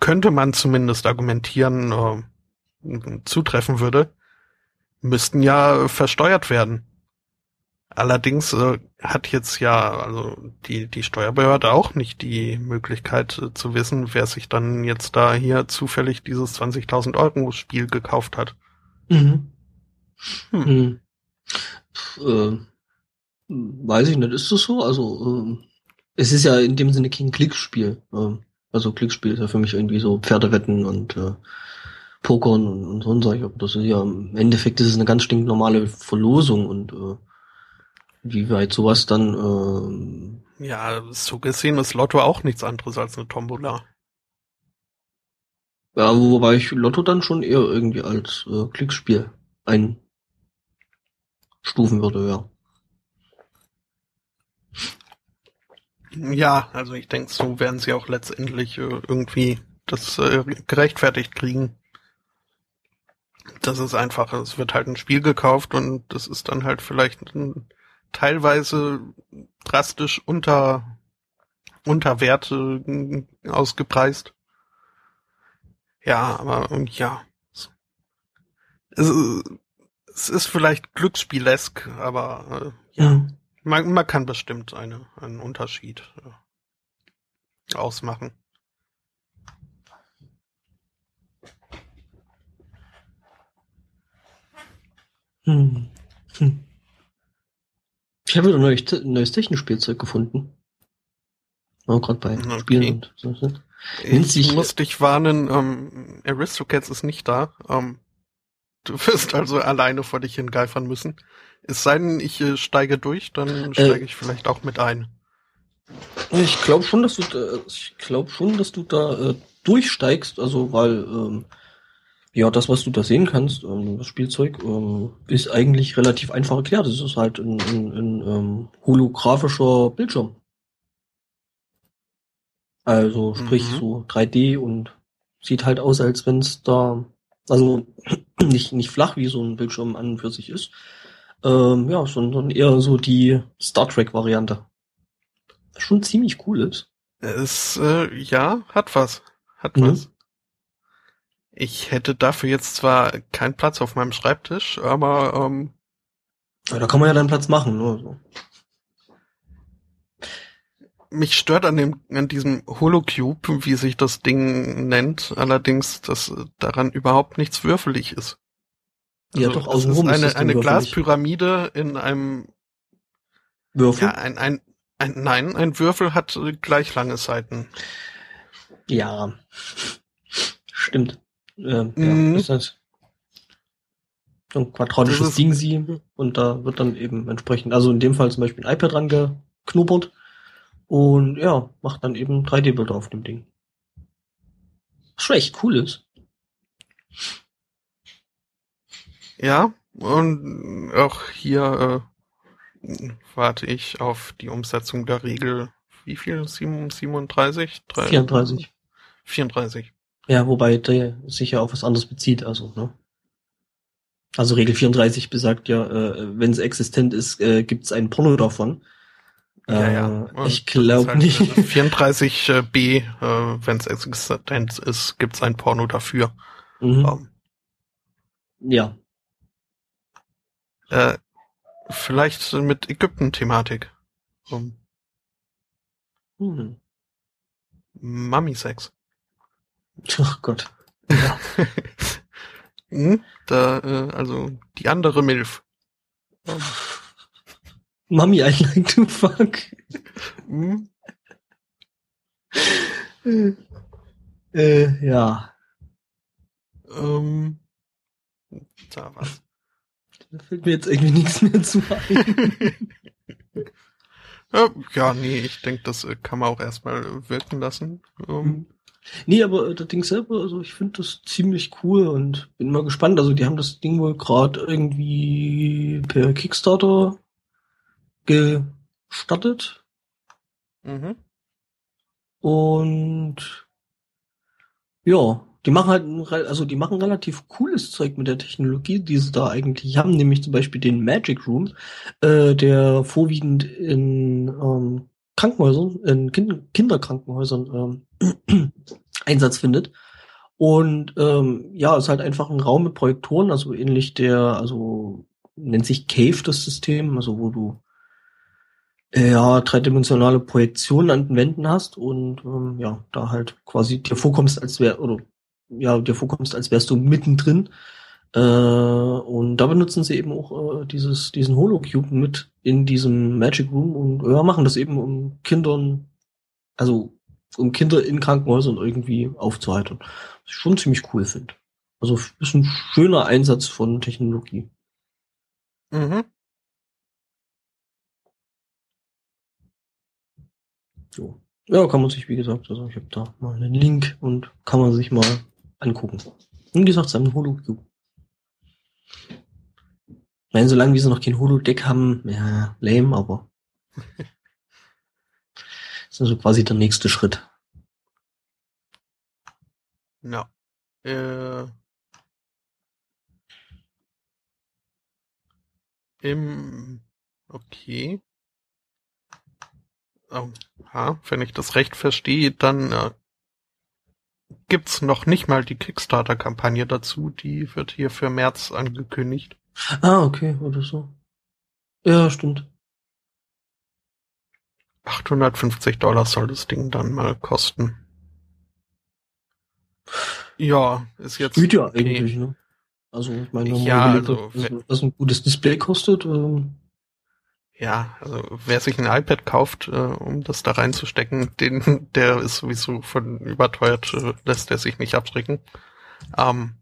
könnte man zumindest argumentieren, äh, zutreffen würde, müssten ja versteuert werden. Allerdings äh, hat jetzt ja also die die Steuerbehörde auch nicht die Möglichkeit äh, zu wissen, wer sich dann jetzt da hier zufällig dieses 20.000 Euro Spiel gekauft hat. Mhm. Hm. Hm. Äh, weiß ich nicht, ist das so? Also äh, es ist ja in dem Sinne kein Klickspiel. Äh, also Klickspiel ist ja für mich irgendwie so Pferdewetten und äh, Pokern und, und so ein Zeug. Das ist ja im Endeffekt ist es eine ganz stinknormale Verlosung und äh, wie weit sowas dann. Ähm, ja, so gesehen ist Lotto auch nichts anderes als eine Tombola. Ja, wobei ich Lotto dann schon eher irgendwie als äh, Glücksspiel einstufen würde, ja. Ja, also ich denke, so werden sie auch letztendlich äh, irgendwie das äh, gerechtfertigt kriegen. Das ist einfach, es wird halt ein Spiel gekauft und das ist dann halt vielleicht ein teilweise drastisch unter, unter Werte äh, ausgepreist. Ja, aber ja. Es, es ist vielleicht glücksspielesk, aber äh, ja. Man, man kann bestimmt eine, einen Unterschied äh, ausmachen. Hm. Hm. Ich habe wieder neues, neues Technikspielzeug gefunden. Oh, gerade bei okay. Spielen und so. so. Ich sich, muss dich warnen, ähm, Aristocats ist nicht da. Ähm, du wirst also alleine vor dich hingeifern müssen. Es sei denn, ich äh, steige durch, dann äh, steige ich vielleicht auch mit ein. Ich glaube schon, dass du, da, ich glaube schon, dass du da äh, durchsteigst, also weil ähm, ja, das, was du da sehen kannst, ähm, das Spielzeug, ähm, ist eigentlich relativ einfach erklärt. Es ist halt ein, ein, ein ähm, holographischer Bildschirm. Also sprich mhm. so 3D und sieht halt aus, als wenn es da, also nicht, nicht flach wie so ein Bildschirm an und für sich ist, ähm, ja, sondern eher so die Star Trek-Variante. Schon ziemlich cool ist. Es, äh, ja, hat was. Hat mhm. was. Ich hätte dafür jetzt zwar keinen Platz auf meinem Schreibtisch, aber ähm, ja, da kann man ja dann Platz machen, nur so. Mich stört an dem an diesem Holocube, wie sich das Ding nennt, allerdings, dass daran überhaupt nichts würfelig ist. Also, ja, doch außenrum ist eine, eine Glaspyramide in einem Würfel. Ja, ein, ein, ein nein, ein Würfel hat gleich lange Seiten. Ja, stimmt. Ähm, mhm. ja, ist das so ein quadratisches Ding sie und da wird dann eben entsprechend, also in dem Fall zum Beispiel ein iPad rangeknubbert und ja, macht dann eben 3D-Bilder auf dem Ding. Was schon echt cool ist. Ja, und auch hier äh, warte ich auf die Umsetzung der Regel. Wie viel? 37? 34. 34. Ja, wobei der sich ja auf was anderes bezieht, also, ne? Also Regel 34 besagt ja, äh, wenn es existent ist, äh, gibt es ein Porno davon. Ja, ja. Äh, ich glaube halt nicht. 34b, äh, wenn es existent ist, gibt es ein Porno dafür. Mhm. Um, ähm. ja. Äh, vielleicht mit Ägypten-Thematik. Um, hm. Mummy-Sex. Ach Gott. Ja. hm, da, äh, also die andere Milf. Mami, I like to fuck. Hm? äh, ja. Ähm, da was. Da fällt mir jetzt irgendwie nichts mehr zu ein. ja, nee, ich denke, das äh, kann man auch erstmal wirken lassen. Ähm, hm. Nee, aber äh, das Ding selber, also ich finde das ziemlich cool und bin mal gespannt. Also die haben das Ding wohl gerade irgendwie per Kickstarter gestartet. Mhm. Und ja, die machen halt, also die machen relativ cooles Zeug mit der Technologie, die sie da eigentlich haben, nämlich zum Beispiel den Magic Room, äh, der vorwiegend in ähm, Krankenhäusern, in kind Kinderkrankenhäusern ähm, Einsatz findet. Und ähm, ja, ist halt einfach ein Raum mit Projektoren, also ähnlich der, also nennt sich Cave das System, also wo du äh, ja dreidimensionale Projektionen an den Wänden hast und ähm, ja, da halt quasi dir vorkommst, als wär, oder ja, dir vorkommst, als wärst du mittendrin. Äh, und da benutzen sie eben auch äh, dieses, diesen Holocube mit in diesem Magic Room und ja, machen das eben, um Kindern, also um Kinder in Krankenhäusern irgendwie aufzuheitern. Was ich schon ziemlich cool finde. Also ist ein schöner Einsatz von Technologie. Mhm. So. Ja, kann man sich, wie gesagt, also ich habe da mal einen Link und kann man sich mal angucken. Wie gesagt, es ist ein Holocube. Nein, solange wir noch kein Holodeck haben, ja, lame, aber das ist also quasi der nächste Schritt. Ja. Äh, Im okay. Ha, wenn ich das recht verstehe, dann gibt's noch nicht mal die Kickstarter-Kampagne dazu. Die wird hier für März angekündigt. Ah, okay, oder so. Ja, stimmt. 850 Dollar soll das Ding dann mal kosten. Ja, ist jetzt. Geht ja okay. eigentlich, ne? Also, ich meine, ja, also, was ein gutes Display kostet. Ähm. Ja, also wer sich ein iPad kauft, äh, um das da reinzustecken, den, der ist sowieso von überteuert, äh, lässt der sich nicht abschrecken. Ähm,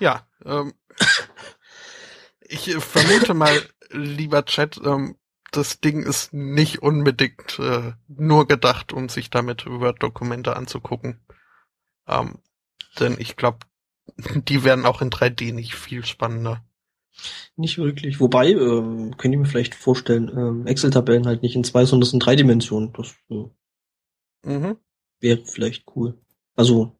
ja, ähm, ich vermute mal, lieber Chat, ähm, das Ding ist nicht unbedingt äh, nur gedacht, um sich damit Word-Dokumente anzugucken. Ähm, denn ich glaube, die werden auch in 3D nicht viel spannender. Nicht wirklich. Wobei, ähm, könnte ich mir vielleicht vorstellen, ähm, Excel-Tabellen halt nicht in zwei, sondern in drei Dimensionen. Das äh, mhm. wäre vielleicht cool. Also,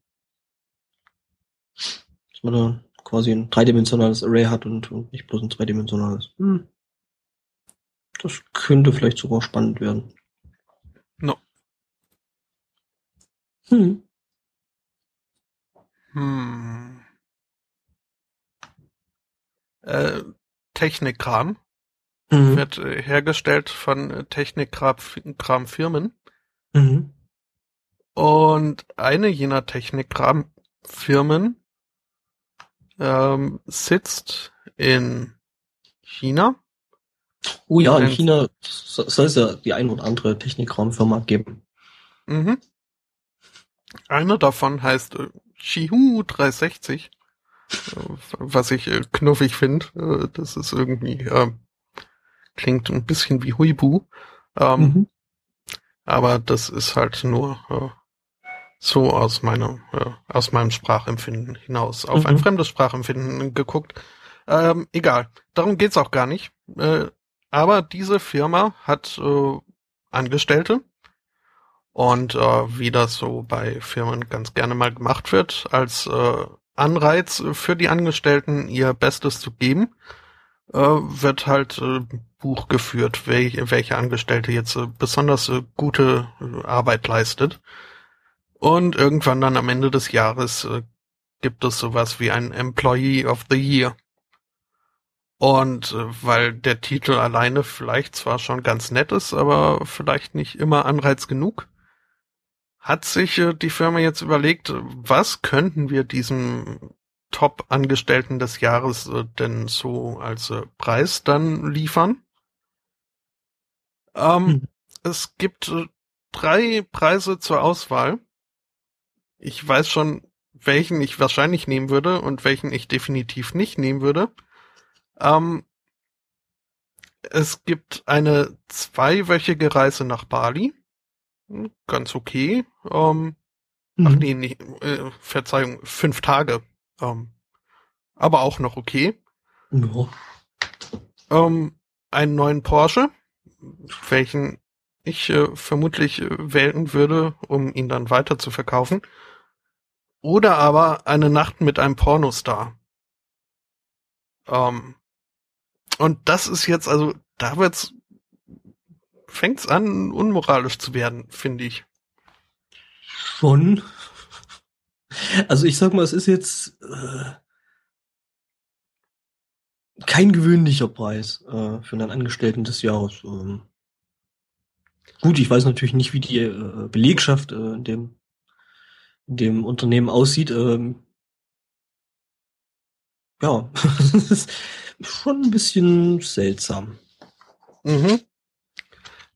dass man da quasi ein dreidimensionales Array hat und, und nicht bloß ein zweidimensionales. Hm. Das könnte vielleicht sogar spannend werden. No. Hm. Hm. Äh, Technikkram mhm. wird äh, hergestellt von äh, Technikkram-Firmen. Mhm. Und eine jener Technikkram-Firmen ähm, sitzt in China. Oh ja, in China soll es ja die ein oder andere Technikraumfirma geben. Mhm. Eine davon heißt äh, Shihu 360, was ich äh, knuffig finde. Äh, das ist irgendwie, äh, klingt ein bisschen wie Huibu. Ähm, mhm. Aber das ist halt nur äh, so aus meinem, äh, aus meinem Sprachempfinden hinaus. Auf mhm. ein fremdes Sprachempfinden geguckt. Ähm, egal. Darum geht's auch gar nicht. Äh, aber diese Firma hat äh, Angestellte und äh, wie das so bei Firmen ganz gerne mal gemacht wird, als äh, Anreiz für die Angestellten, ihr Bestes zu geben, äh, wird halt äh, Buch geführt, welche, Angestellte jetzt äh, besonders gute Arbeit leistet. Und irgendwann dann am Ende des Jahres gibt es sowas wie ein Employee of the Year. Und weil der Titel alleine vielleicht zwar schon ganz nett ist, aber vielleicht nicht immer Anreiz genug, hat sich äh, die Firma jetzt überlegt, was könnten wir diesem Top-Angestellten des Jahres äh, denn so als äh, Preis dann liefern? Ähm, hm. Es gibt drei Preise zur Auswahl. Ich weiß schon, welchen ich wahrscheinlich nehmen würde und welchen ich definitiv nicht nehmen würde. Ähm, es gibt eine zweiwöchige Reise nach Bali ganz okay. Ähm, mhm. Ach nee, nee äh, Verzeihung, fünf Tage. Ähm, aber auch noch okay. Ja. Ähm, einen neuen Porsche, welchen ich äh, vermutlich äh, wählen würde, um ihn dann weiter zu verkaufen. Oder aber eine Nacht mit einem Pornostar. Ähm, und das ist jetzt, also, da wird's fängt's an, unmoralisch zu werden, finde ich. Schon. Also ich sag mal, es ist jetzt, äh, kein gewöhnlicher Preis äh, für einen Angestellten des Jahres. Ähm, gut, ich weiß natürlich nicht, wie die äh, Belegschaft äh, in dem, in dem Unternehmen aussieht. Ähm, ja, das ist schon ein bisschen seltsam. Mhm.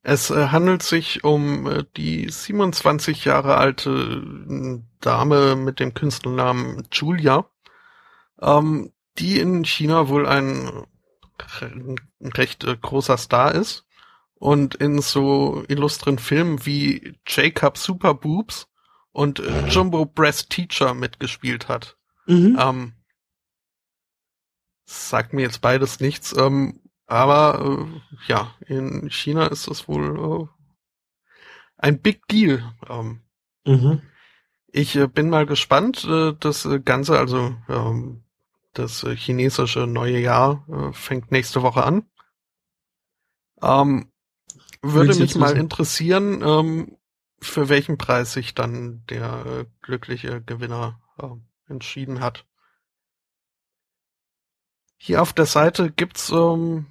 Es äh, handelt sich um äh, die 27 Jahre alte äh, Dame mit dem Künstlernamen Julia, ähm, die in China wohl ein, ein recht äh, großer Star ist und in so illustren Filmen wie Jacob Super Boobs und Jumbo Breast Teacher mitgespielt hat. Mhm. Ähm, sagt mir jetzt beides nichts. Ähm, aber äh, ja, in China ist das wohl äh, ein Big Deal. Ähm, Mhm. ich äh, bin mal gespannt. Äh, das äh, Ganze, also ähm, das äh, chinesische neue Jahr äh, fängt nächste Woche an. Ähm, würde mich mal wissen? interessieren, ähm, für welchen Preis sich dann der äh, glückliche Gewinner äh, entschieden hat. Hier auf der Seite gibt's ähm,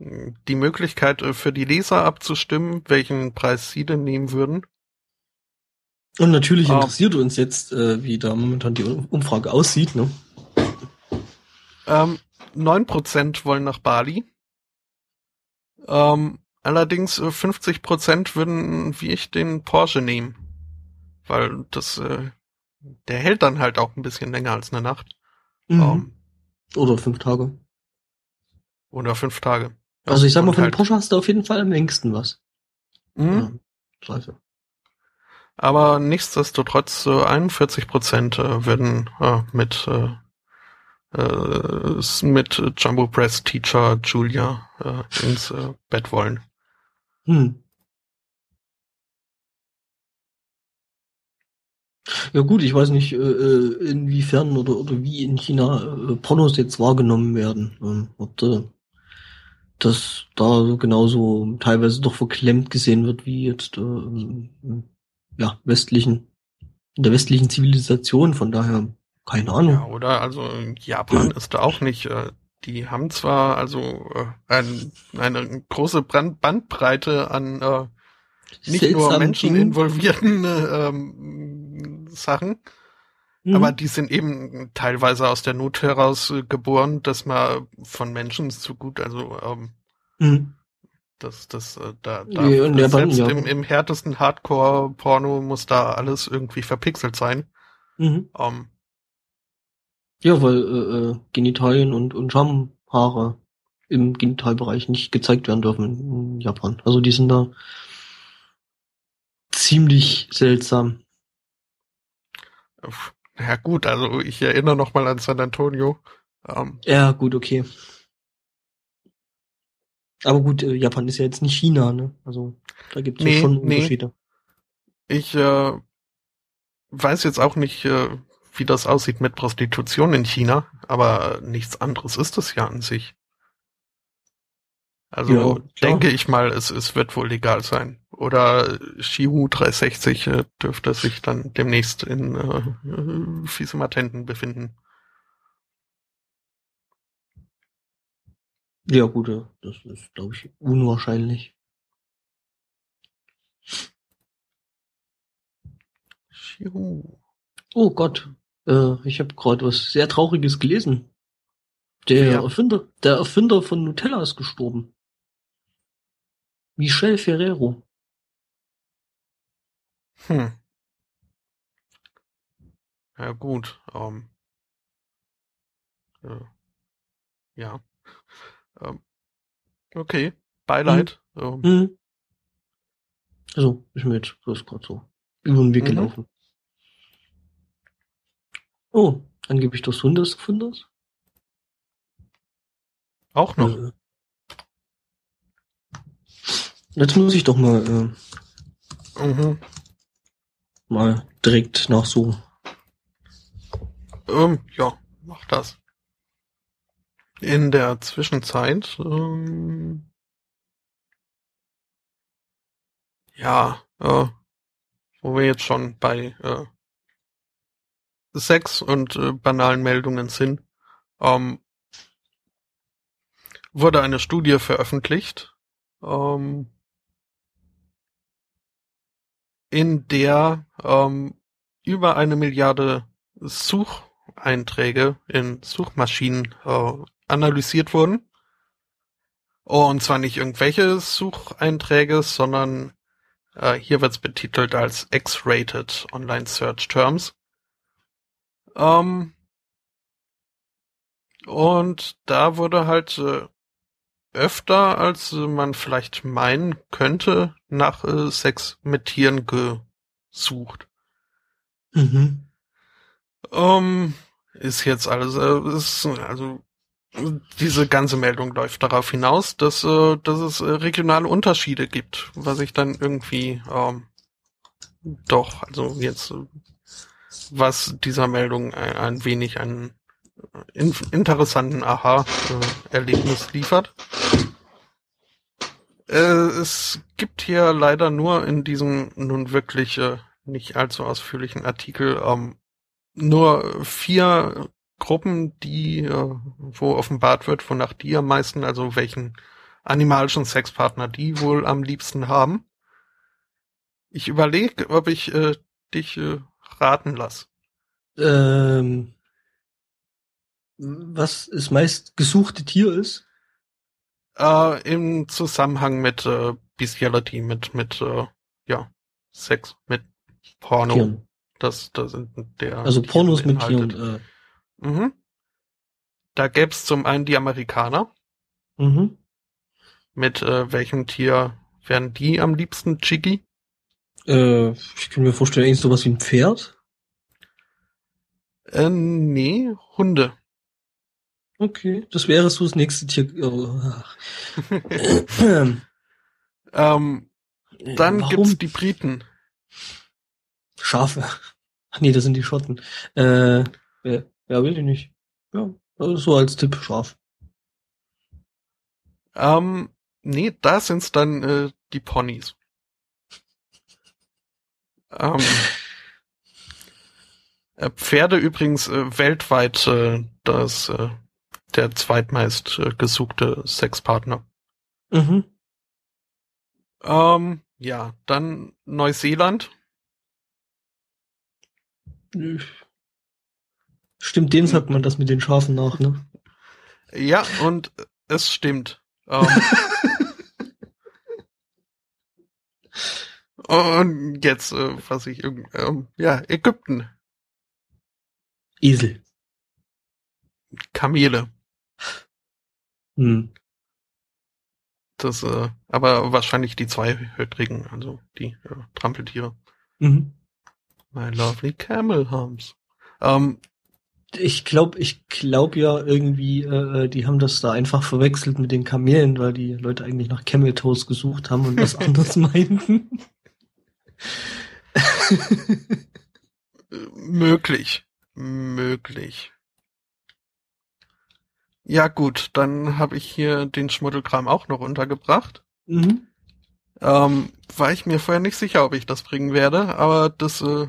die Möglichkeit äh, für die Leser abzustimmen, welchen Preis sie denn nehmen würden. Und natürlich Ah. interessiert uns jetzt, äh, wie da momentan die Umfrage aussieht. Ne? Ähm, 9% wollen nach Bali. Ähm, allerdings äh, 50% würden, wie ich, den Porsche nehmen. Weil das, äh, der hält dann halt auch ein bisschen länger als eine Nacht. Mhm. Ähm, Oder fünf Tage. oder fünf Tage. Also ich sag mal, von halt, Porsche hast du auf jeden Fall am längsten was. Mhm. Ja, Zweifel. Aber nichtsdestotrotz, äh, 41 Prozent äh, würden äh, mit äh, äh, mit Jumbo Press Teacher Julia äh, ins äh, Bett wollen. Hm. Ja gut, ich weiß nicht, äh, äh, inwiefern oder, oder wie in China äh, Pornos jetzt wahrgenommen werden. Ähm, ob äh, das da so genauso teilweise doch verklemmt gesehen wird wie jetzt äh, im- ja, westlichen, in der westlichen Zivilisation. Von daher, keine Ahnung. Ja, oder? Also Japan ist da auch nicht. Äh, die haben zwar also äh, ein, eine große Brand Bandbreite an äh, nicht nur Seltsamen Menschen involvierten äh, ähm, Sachen, Mhm. aber die sind eben teilweise aus der Not heraus äh, geboren, dass man von Menschen zu gut, also ähm, Mhm. das, das, äh, da, da Ja, selbst ja. im, im härtesten Hardcore-Porno muss da alles irgendwie verpixelt sein. Mhm. Ähm, Ja, weil äh, äh, Genitalien und, und Schamhaare im Genitalbereich nicht gezeigt werden dürfen in, in Japan. Also die sind da ziemlich seltsam. Ja gut, also ich erinnere noch mal an San Antonio. Ähm, Ja, gut, okay. Aber gut, äh, Japan ist ja jetzt nicht China, ne? Also da gibt es Nee, ja schon nee. Unterschiede. Ich äh, weiß jetzt auch nicht, äh, wie das aussieht mit Prostitution in China, aber nichts anderes ist es ja an sich. Also Ja, denke ich mal, es, es wird wohl legal sein. Oder Shihu 360 äh, dürfte sich dann demnächst in äh, äh, Fiesematenten befinden. Ja, gut, das ist, glaube ich, unwahrscheinlich. Shihu. Oh Gott, äh, ich habe gerade was sehr Trauriges gelesen. Der Wer? Erfinder, der Erfinder von Nutella ist gestorben. Michel Ferrero. Hm. Ja gut. Ähm, äh, ja. Ähm, okay. Beileid. Ähm, Hm. Also, ist mir jetzt bloß gerade so über den Weg Mhm. gelaufen. Oh, angeblich das Sohn des Erfinders? auch noch. Äh, Jetzt muss ich doch mal, äh, Mhm. mal direkt nachsuchen. Ähm, ja, mach das. In der Zwischenzeit, ähm, ja, äh, wo wir jetzt schon bei äh, Sex und äh, banalen Meldungen sind, ähm, wurde eine Studie veröffentlicht, ähm, in der ähm, über eine Milliarde Sucheinträge in Suchmaschinen äh, analysiert wurden. Und zwar nicht irgendwelche Sucheinträge, sondern äh, hier wird es betitelt als X-Rated Online Search Terms. Ähm, und da wurde halt äh, öfter, als man vielleicht meinen könnte, nach äh, Sex mit Tieren gesucht. Mhm. Um, ist jetzt alles, äh, ist, also diese ganze Meldung läuft darauf hinaus, dass, äh, dass es äh, regionale Unterschiede gibt, was ich dann irgendwie ähm, doch, also jetzt, äh, was dieser Meldung ein, ein wenig einen in, interessanten Aha-Erlebnis liefert. Äh, es gibt hier leider nur in diesem nun wirklich äh, nicht allzu ausführlichen Artikel ähm, nur vier Gruppen, die, äh, wo offenbart wird, wonach die am meisten, also welchen animalischen Sexpartner die wohl am liebsten haben. Ich überlege, ob ich äh, dich äh, raten lasse. Ähm, was das meist gesuchte Tier ist? Äh, Im Zusammenhang mit äh, Bestiality, mit, mit äh, ja, Sex, mit Porno. Tieren. Das, das sind der. Also Pornos mit Tieren. Äh. Mhm. Da gäb's zum einen die Amerikaner. Mhm. Mit äh, welchem Tier wären die am liebsten Chiggy? Äh, ich kann mir vorstellen, eigentlich sowas wie ein Pferd. Äh, nee, Hunde. Okay, das wäre so das nächste Tier. Oh. ähm, dann Warum? gibt's die Briten. Schafe. Ach nee, das sind die Schotten. Äh, ja, ja will ich nicht. Ja, also so als Tipp Schaf. Ähm, nee, da sind's dann äh, die Ponys. ähm, äh, Pferde übrigens äh, weltweit äh, das äh, der zweitmeist äh, gesuchte Sexpartner. Mhm. Ähm, ja, dann Neuseeland. Stimmt, dem sagt man das mit den Schafen nach, ne? Ja, und es stimmt. Ähm, und jetzt, äh, was ich, ähm, ja, Ägypten. Esel. Kamele. Hm. Das, äh, aber wahrscheinlich die zweihötrigen, also die äh, Trampeltiere. Mhm. My lovely camel humps. Ähm, ich glaube, ich glaube ja irgendwie, äh, die haben das da einfach verwechselt mit den Kamelen, weil die Leute eigentlich nach Camel Toes gesucht haben und was anderes meinten. möglich, möglich. Ja gut, dann habe ich hier den Schmuddelkram auch noch untergebracht. Mhm. Ähm, war ich mir vorher nicht sicher, ob ich das bringen werde, aber das äh,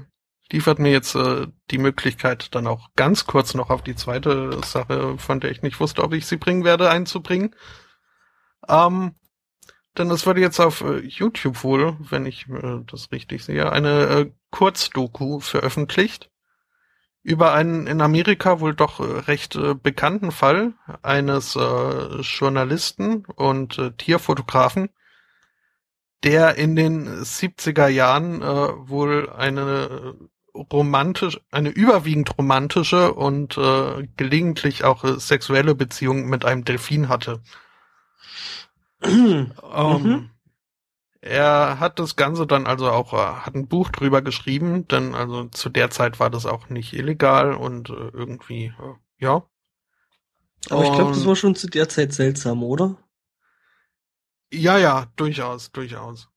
liefert mir jetzt äh, die Möglichkeit, dann auch ganz kurz noch auf die zweite Sache, von der ich nicht wusste, ob ich sie bringen werde, einzubringen. Ähm, denn es wurde jetzt auf äh, YouTube wohl, wenn ich äh, das richtig sehe, eine äh, Kurzdoku veröffentlicht über einen in Amerika wohl doch äh, recht äh, bekannten Fall eines äh, Journalisten und äh, Tierfotografen, der in den 70er Jahren äh, wohl eine romantisch, eine überwiegend romantische und äh, gelegentlich auch äh, sexuelle Beziehung mit einem Delfin hatte. ähm, mhm. Er hat das Ganze dann also auch, äh, hat ein Buch drüber geschrieben, denn also zu der Zeit war das auch nicht illegal und äh, irgendwie, äh, ja. Aber ich glaube, das war schon zu der Zeit seltsam, oder? Ja, ja, durchaus, durchaus.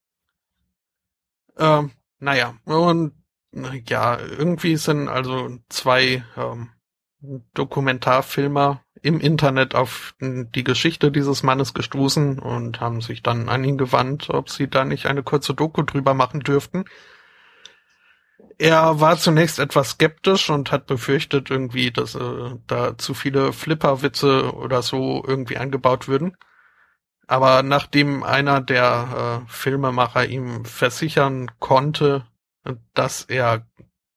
Ähm, naja, und ja, irgendwie sind also zwei ähm, Dokumentarfilmer im Internet auf die Geschichte dieses Mannes gestoßen und haben sich dann an ihn gewandt, ob sie da nicht eine kurze Doku drüber machen dürften. Er war zunächst etwas skeptisch und hat befürchtet irgendwie, dass äh, da zu viele Flipperwitze oder so irgendwie eingebaut würden. Aber nachdem einer der äh, Filmemacher ihm versichern konnte, dass er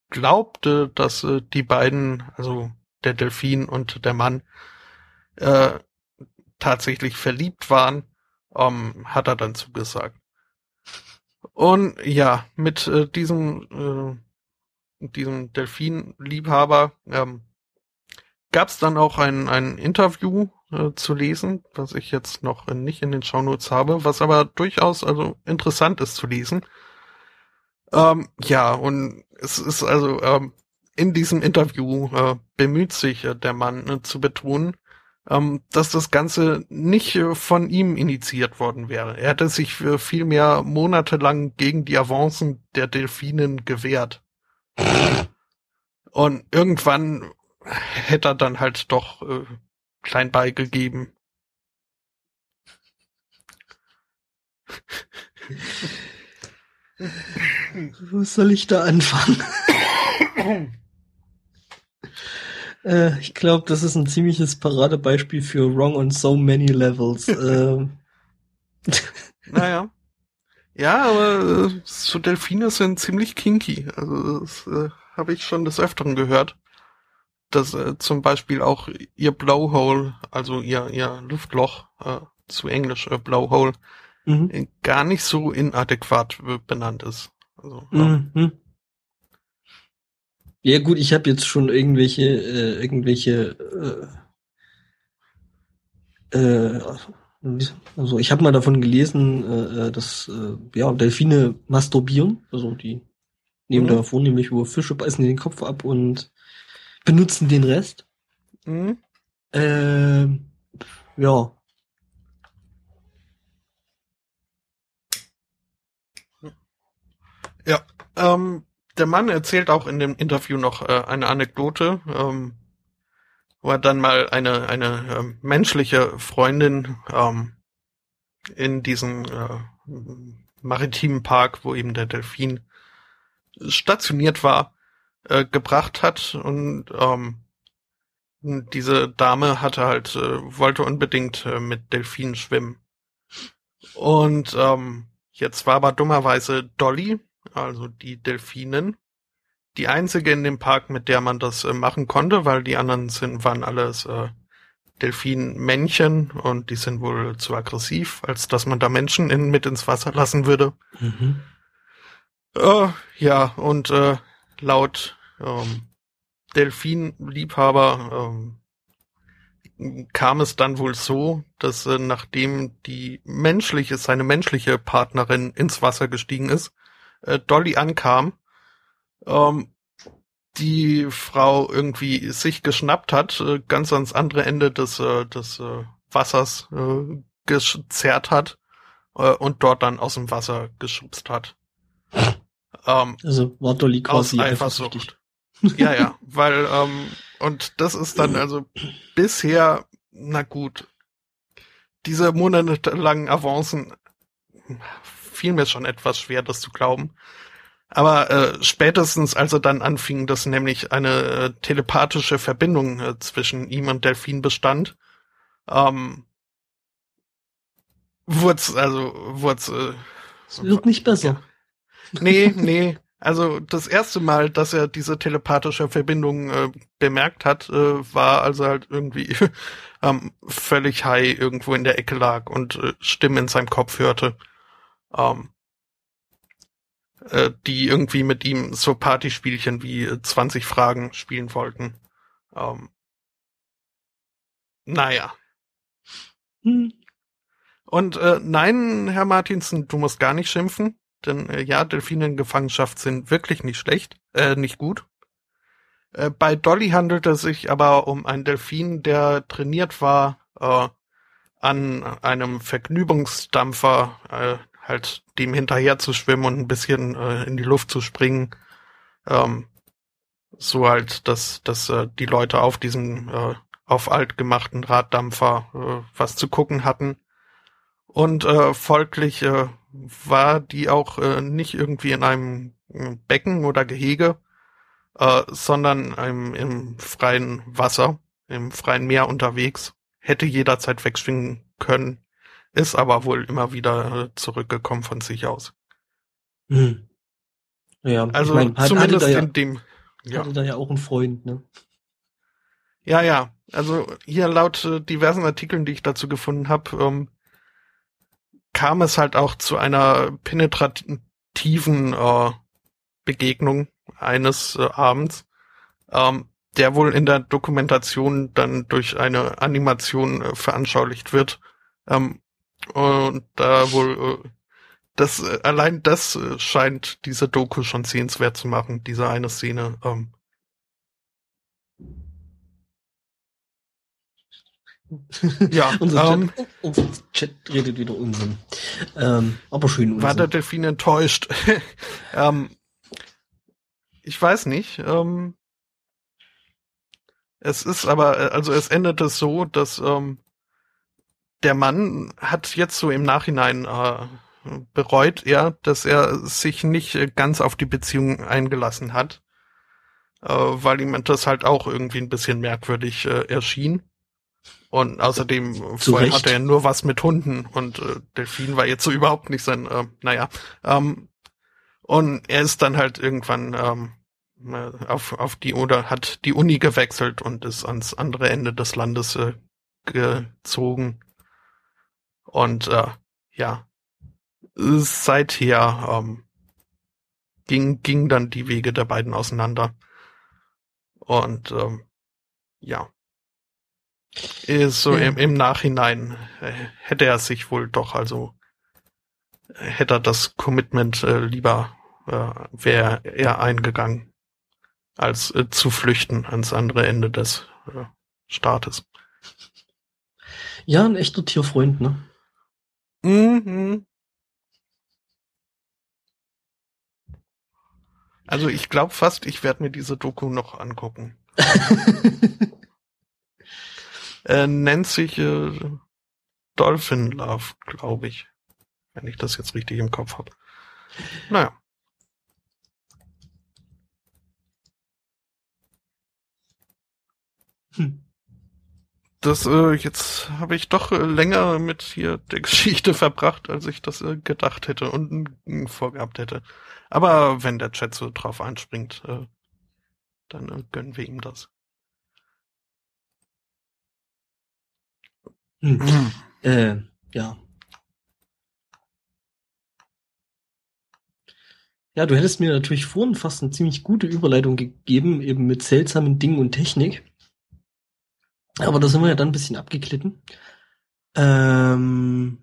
glaubte, dass äh, die beiden, also der Delfin und der Mann, äh, tatsächlich verliebt waren, ähm, hat er dann zugesagt. Und ja, mit äh, diesem, äh, diesem Delfin-Liebhaber ähm, gab es dann auch ein, ein Interview äh, zu lesen, was ich jetzt noch nicht in den Shownotes habe, was aber durchaus also interessant ist zu lesen. Ähm, ja, und es ist also ähm, in diesem Interview äh, bemüht sich äh, der Mann äh, zu betonen, ähm, dass das Ganze nicht äh, von ihm initiiert worden wäre. Er hätte sich für vielmehr monatelang gegen die Avancen der Delfinen gewehrt. Und irgendwann hätte er dann halt doch äh, klein beigegeben. Wo soll ich da anfangen? äh, ich glaube, das ist ein ziemliches Paradebeispiel für Wrong on so many levels. ähm. naja. Ja, aber äh, so Delfine sind ziemlich kinky. Also das äh, habe ich schon des Öfteren gehört. Dass äh, zum Beispiel auch ihr Blowhole, also ihr, ihr Luftloch, äh, zu Englisch äh, Blowhole, mhm. Äh, gar nicht so inadäquat benannt ist. Also. Mhm. Ja gut, ich habe jetzt schon irgendwelche äh, irgendwelche äh, äh, also ich habe mal davon gelesen, äh, äh, dass äh, ja Delfine masturbieren, also die nehmen mhm. da vornehmlich über Fische beißen den Kopf ab und benutzen den Rest. Mhm. Äh, ja. Ja, ähm, der Mann erzählt auch in dem Interview noch äh, eine Anekdote, ähm, wo er dann mal eine eine äh, menschliche Freundin ähm, in diesen äh, maritimen Park, wo eben der Delfin stationiert war, äh, gebracht hat. Und ähm, diese Dame hatte halt äh, wollte unbedingt äh, mit Delfinen schwimmen. Und ähm, jetzt war aber dummerweise Dolly also die Delfinen. Die einzige in dem Park, mit der man das äh, machen konnte, weil die anderen sind, waren alles äh, Delfinmännchen und die sind wohl zu aggressiv, als dass man da Menschen in, mit ins Wasser lassen würde. Mhm. Äh, ja, und äh, laut ähm, Delfinliebhaber ähm, kam es dann wohl so, dass äh, nachdem die menschliche, seine menschliche Partnerin ins Wasser gestiegen ist, äh, Dolly ankam, ähm, die Frau irgendwie sich geschnappt hat, äh, ganz ans andere Ende des, äh, des äh, Wassers äh, gezerrt hat äh, und dort dann aus dem Wasser geschubst hat. Ähm, also war Dolly quasi Eifersucht. ja, ja, weil ähm, und das ist dann also bisher, na gut, diese monatelangen Avancen fiel mir schon etwas schwer, das zu glauben. Aber äh, spätestens, als er dann anfing, dass nämlich eine äh, telepathische Verbindung äh, zwischen ihm und Delfin bestand, ähm, wurde also wurde äh, wird nicht besser. Ja. Nee, nee. Also das erste Mal, dass er diese telepathische Verbindung äh, bemerkt hat, äh, war, als er halt irgendwie ähm, völlig high irgendwo in der Ecke lag und äh, Stimmen in seinem Kopf hörte ähm, äh, die irgendwie mit ihm so Partyspielchen wie 20 Fragen spielen wollten. Ähm, naja. Hm. Und äh, nein, Herr Martinsen, du musst gar nicht schimpfen, denn äh, ja, Delfine in Gefangenschaft sind wirklich nicht schlecht, äh, nicht gut. Äh, bei Dolly handelt es sich aber um einen Delfin, der trainiert war, äh, an einem Vergnügungsdampfer äh, halt dem hinterher zu schwimmen und ein bisschen äh, in die Luft zu springen. Ähm, so halt, dass, dass äh, die Leute auf diesem äh, auf alt gemachten Raddampfer äh, was zu gucken hatten. Und äh, folglich äh, war die auch äh, nicht irgendwie in einem Becken oder Gehege, äh, sondern im, im freien Wasser, im freien Meer unterwegs. Hätte jederzeit wegschwingen können, ist aber wohl immer wieder zurückgekommen von sich aus. Hm. Ja, Also ich mein, hat- zumindest hatte da ja, in dem. Ja. hatte da ja auch einen Freund, ne? ja, ja. Also hier laut äh, diversen Artikeln, die ich dazu gefunden habe, ähm, kam es halt auch zu einer penetrativen äh, Begegnung eines äh, Abends, ähm, der wohl in der Dokumentation dann durch eine Animation äh, veranschaulicht wird. Ähm, und da wohl äh, das äh, allein das äh, scheint diese Doku schon sehenswert zu machen, diese eine Szene. Ähm, ja, unser, ähm, Chat, unser Chat redet wieder Unsinn. Ähm, aber schön Unsinn. war der Delfin enttäuscht? ähm, ich weiß nicht. Ähm, es ist aber, also es endete so, dass ähm, der Mann hat jetzt so im Nachhinein äh, bereut er, dass er sich nicht äh, ganz auf die Beziehung eingelassen hat, äh, weil ihm das halt auch irgendwie ein bisschen merkwürdig äh, erschien. Und außerdem vorher hatte er nur was mit Hunden und äh, Delfin war jetzt so überhaupt nicht sein, äh, naja. Ähm, und er ist dann halt irgendwann ähm, äh, auf, auf die oder hat die Uni gewechselt und ist ans andere Ende des Landes äh, gezogen. Und äh, ja, seither ähm, ging, ging dann die Wege der beiden auseinander. Und ähm, ja. Ist so Ja. im, im Nachhinein äh, hätte er sich wohl doch, also äh, hätte er das Commitment äh, lieber äh, wäre er eingegangen, als äh, zu flüchten ans andere Ende des äh, Staates. Ja, ein echter Tierfreund, ne? Mhm. Also ich glaube fast, ich werde mir diese Doku noch angucken. Äh, nennt sich äh, Dolphin Love, glaube ich. Wenn ich das jetzt richtig im Kopf habe. Naja. Hm. Das, äh, jetzt habe ich doch äh, länger mit hier der Geschichte verbracht, als ich das äh, gedacht hätte und äh, vorgehabt hätte. Aber wenn der Chat so drauf anspringt, äh, dann äh, gönnen wir ihm das. Hm. Äh, ja. Ja, du hättest mir natürlich vorhin fast eine ziemlich gute Überleitung gegeben, eben mit seltsamen Dingen und Technik. Aber da sind wir ja dann ein bisschen abgeglitten. Ähm,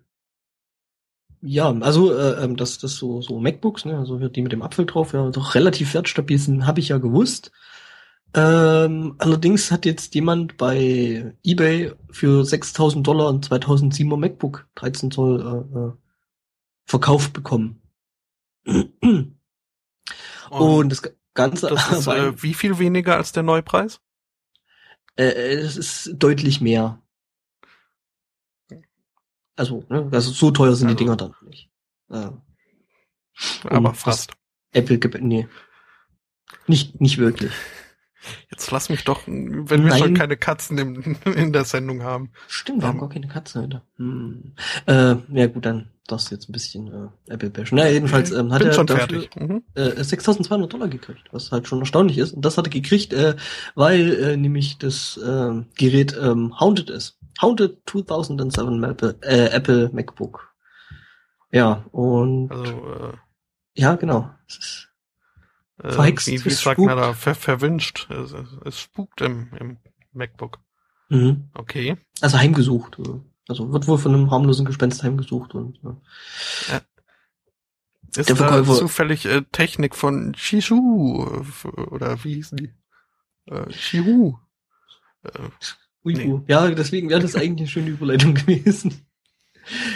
ja, also äh, ähm, dass das so so MacBooks, ne, also die mit dem Apfel drauf, ja, doch relativ wertstabil sind, habe ich ja gewusst. Ähm, allerdings hat jetzt jemand bei eBay für 6000 Dollar ein 2007er MacBook 13 Zoll äh, äh, verkauft bekommen. Und das Ganze das ist äh, wie viel weniger als der Neupreis? Äh, es ist deutlich mehr. Also, ne, also so teuer sind die Also- Dinger dann nicht. Äh, Aber fast. Apple gibt, nee. Nicht, nicht wirklich. Jetzt lass mich doch, wenn wir Nein. schon keine Katzen im, in der Sendung haben. Stimmt, wir haben Ähm. gar keine Katze heute. Hm. Äh, ja gut, dann du jetzt ein bisschen äh, Apple bashen. Na, jedenfalls ähm, hat Bin er schon dafür, fertig. Mhm. äh, 6.200 Dollar gekriegt, was halt schon erstaunlich ist. Und das hat er gekriegt, äh, weil äh, nämlich das äh, Gerät ähm, Haunted ist. Haunted 2007 Apple, äh, Apple MacBook. Ja, und Also, äh, ja, genau. Es ist, Verhext, wie, wie es sagt man da, ver, verwünscht. Es, es spukt im, im MacBook. mhm. Okay. Also heimgesucht. äh, Also wird wohl von einem harmlosen Gespenst heimgesucht und ja. Ist Der da zufällig äh, Technik von Shishu äh, oder wie hießen die? Äh, Shihu. Äh, Nee. uh. Ja, deswegen wäre das eigentlich eine schöne Überleitung gewesen.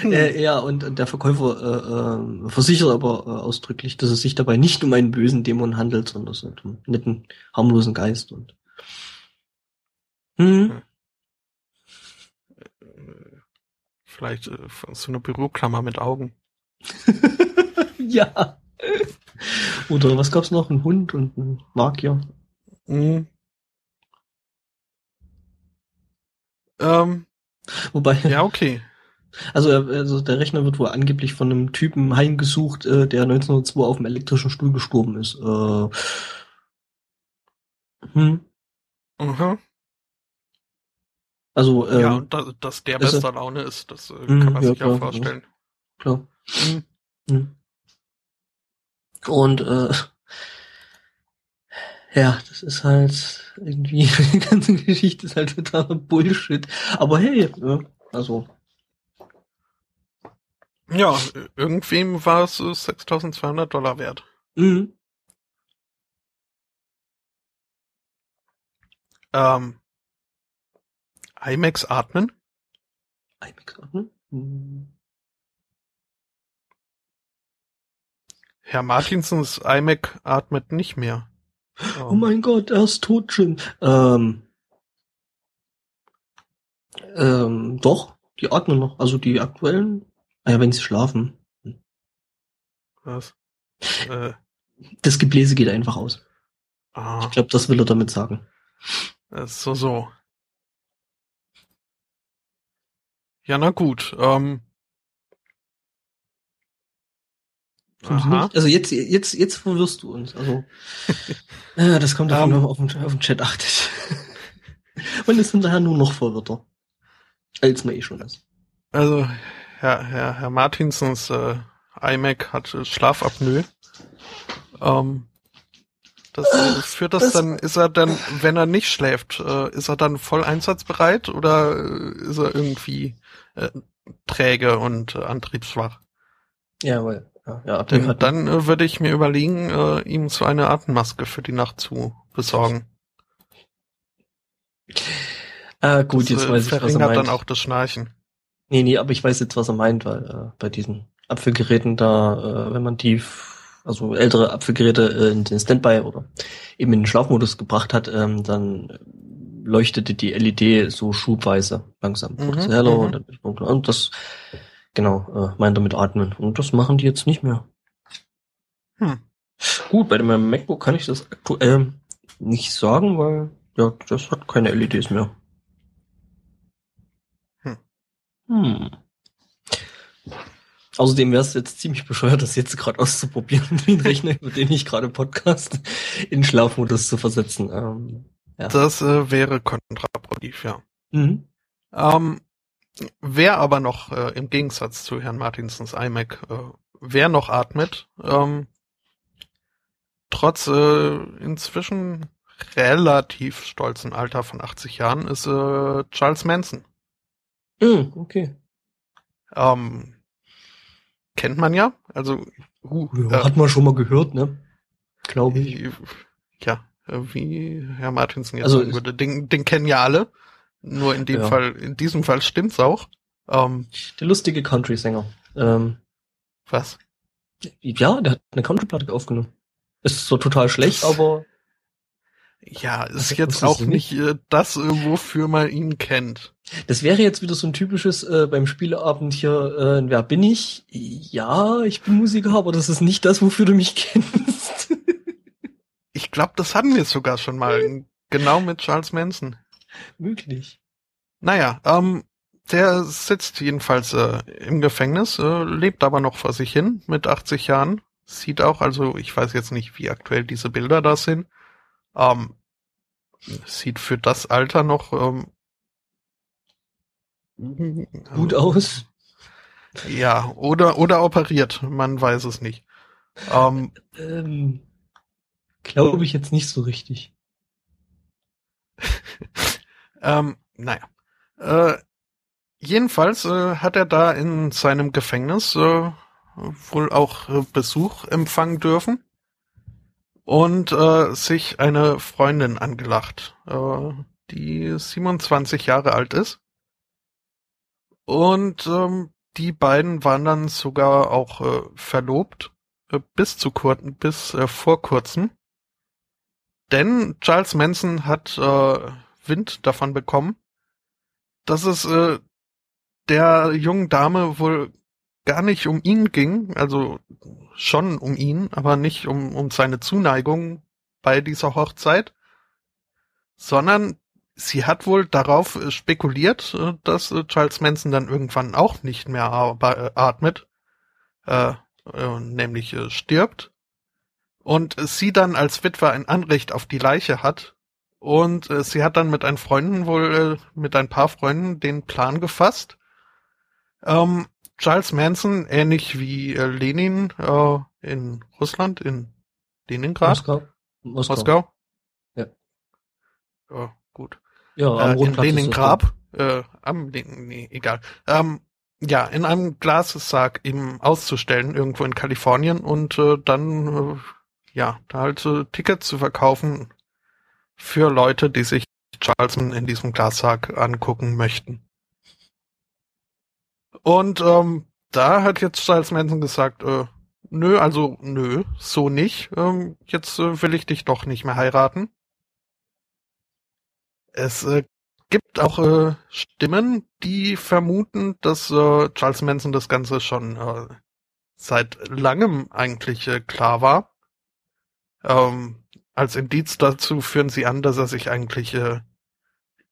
Hm. Äh, ja, und und der Verkäufer äh, äh, versichert aber äh, ausdrücklich, dass es sich dabei nicht um einen bösen Dämon handelt, sondern es um einen netten, harmlosen Geist. Und hm. Äh, Vielleicht äh, so eine Büroklammer mit Augen. ja. Oder was gab's noch? Ein Hund und ein Magier. Mhm. Ähm, Wobei, ja, okay. Also, also der Rechner wird wohl angeblich von einem Typen heimgesucht, äh, der 1902 auf dem elektrischen Stuhl gestorben ist. Äh, hm. Mhm. Also, ähm, ja, und da, dass der bester Laune ist, das äh, Mhm, kann man ja, sich klar, auch vorstellen. klar. Mhm. Hm. Und äh, ja, das ist halt irgendwie, die ganze Geschichte ist halt totaler Bullshit. Aber hey, ja, also, Ja, irgendwem war es äh, 6200 Dollar wert. mh, Ähm, IMAX atmen? IMAX, hm? Hm. Herr Martinsens iMac atmet nicht mehr. Oh mein Gott, er ist tot, Jim. Ähm, ähm, doch, die atmen noch. Also die aktuellen, ja, wenn sie schlafen. Was? Äh, Das Gebläse geht einfach aus. ah, Ich glaube, das will er damit sagen. ist so, so. Ja, na gut. Ähm, aha. Also jetzt, jetzt, jetzt verwirrst du uns. Also, ja, das kommt davon, Ähm. wenn man auf den, auf den Chat achtet. Man ist hinterher nur noch verwirrter. Als man eh schon ist. Also, Herr, Herr, Herr Martinsens äh, iMac hat äh, Schlafapnoe. Ähm, das äh, führt das, Das- dann, ist er dann, wenn er nicht schläft, äh, ist er dann voll einsatzbereit oder äh, ist er irgendwie äh, träge und äh, antriebsschwach? Ja, weil, ja, ja Denn dann äh, würde ich mir überlegen, äh, ihm so eine Atemmaske für die Nacht zu besorgen. Ah, gut, das, jetzt äh, weiß ich, was er verringert meint. dann auch das Schnarchen. Nee, nee, aber ich weiß jetzt, was er meint, weil äh, bei diesen Apfelgeräten da, äh, wenn man die, also ältere Apfelgeräte äh, in den Standby oder eben in den Schlafmodus gebracht hat, ähm, dann leuchtete die LED so schubweise langsam. Mhm, sie heller mhm. und dann dunkler. Und das, genau, äh, meint er mit Atmen. Und das machen die jetzt nicht mehr. Hm. Gut, bei meinem MacBook kann ich das aktuell nicht sagen, weil ja, das hat keine LEDs mehr. Hm. Hm. Außerdem wäre es jetzt ziemlich bescheuert, das jetzt gerade auszuprobieren, den Rechner, über den ich gerade podcast, in Schlafmodus zu versetzen. Ähm, ja. Das äh, wäre kontraproduktiv, ja. Mhm. Ähm, wer aber noch äh, im Gegensatz zu Herrn Martinsens iMac, äh, wer noch atmet, ähm, trotz äh, inzwischen relativ stolzen Alter von 80 Jahren, ist äh, Charles Manson. Mhm, okay. Ähm, kennt man ja, also uh, Ja, hat man schon mal gehört, ne? Glaube ich. äh, ja, äh, wie Herr Martinsen jetzt Also sagen würde, den, den kennen ja alle. Nur in dem Ja. Fall, in diesem Fall stimmt's auch. Ähm, Der lustige Country-Sänger. Ähm, was? ja, der hat eine Country-Platte aufgenommen. Ist so total schlecht, Das- aber Ja, ist Okay, jetzt auch nicht äh, das, äh, wofür man ihn kennt. Das wäre jetzt wieder so ein typisches äh, beim Spieleabend hier, äh, wer bin ich? Ja, ich bin Musiker, aber das ist nicht das, wofür du mich kennst. Ich glaube, das hatten wir sogar schon mal. Genau mit Charles Manson. Möglich. Naja, ähm, der sitzt jedenfalls äh, im Gefängnis, äh, lebt aber noch vor sich hin mit 80 Jahren. Sieht auch, also ich weiß jetzt nicht, wie aktuell diese Bilder da sind. Ähm, sieht für das Alter noch ähm, Gut aus. Ja, oder oder operiert, man weiß es nicht. Ähm, Ähm, Glaube ich jetzt nicht so richtig. ähm, naja. Äh, jedenfalls äh, hat er da in seinem Gefängnis äh, wohl auch äh, Besuch empfangen dürfen und äh, sich eine Freundin angelacht, äh, die 27 Jahre alt ist. Und ähm, die beiden waren dann sogar auch äh, verlobt äh, bis zu kur bis äh, vor kurzem. Denn Charles Manson hat äh, Wind davon bekommen, dass es äh, der jungen Dame wohl gar nicht um ihn ging, also schon um ihn, aber nicht um, um seine Zuneigung bei dieser Hochzeit, sondern sie hat wohl darauf äh, spekuliert, äh, dass äh, Charles Manson dann irgendwann auch nicht mehr atmet, äh, nämlich stirbt und sie dann als Witwer ein Anrecht auf die Leiche hat und sie hat dann mit ein Freunden wohl, mit ein paar Freunden den Plan gefasst. Ähm, Charles Manson, ähnlich wie äh, Lenin äh, in Russland, in Leningrad. Moskau. Moskau. Moskau. Ja. Ja, gut. Ja, am äh, in Leningrad. Äh, am nee, egal. Ähm, ja, in einem Glassarg eben auszustellen, irgendwo in Kalifornien und äh, dann, äh, ja, da halt äh, Tickets zu verkaufen für Leute, die sich Charleston in diesem Glassarg angucken möchten. Und ähm, da hat jetzt Charles Manson gesagt, äh, nö, also nö, so nicht. Ähm, jetzt äh, will ich dich doch nicht mehr heiraten. Es äh, gibt auch äh, Stimmen, die vermuten, dass äh, Charles Manson das Ganze schon äh, seit langem eigentlich äh, klar war. Ähm, als Indiz dazu führen sie an, dass er sich eigentlich äh,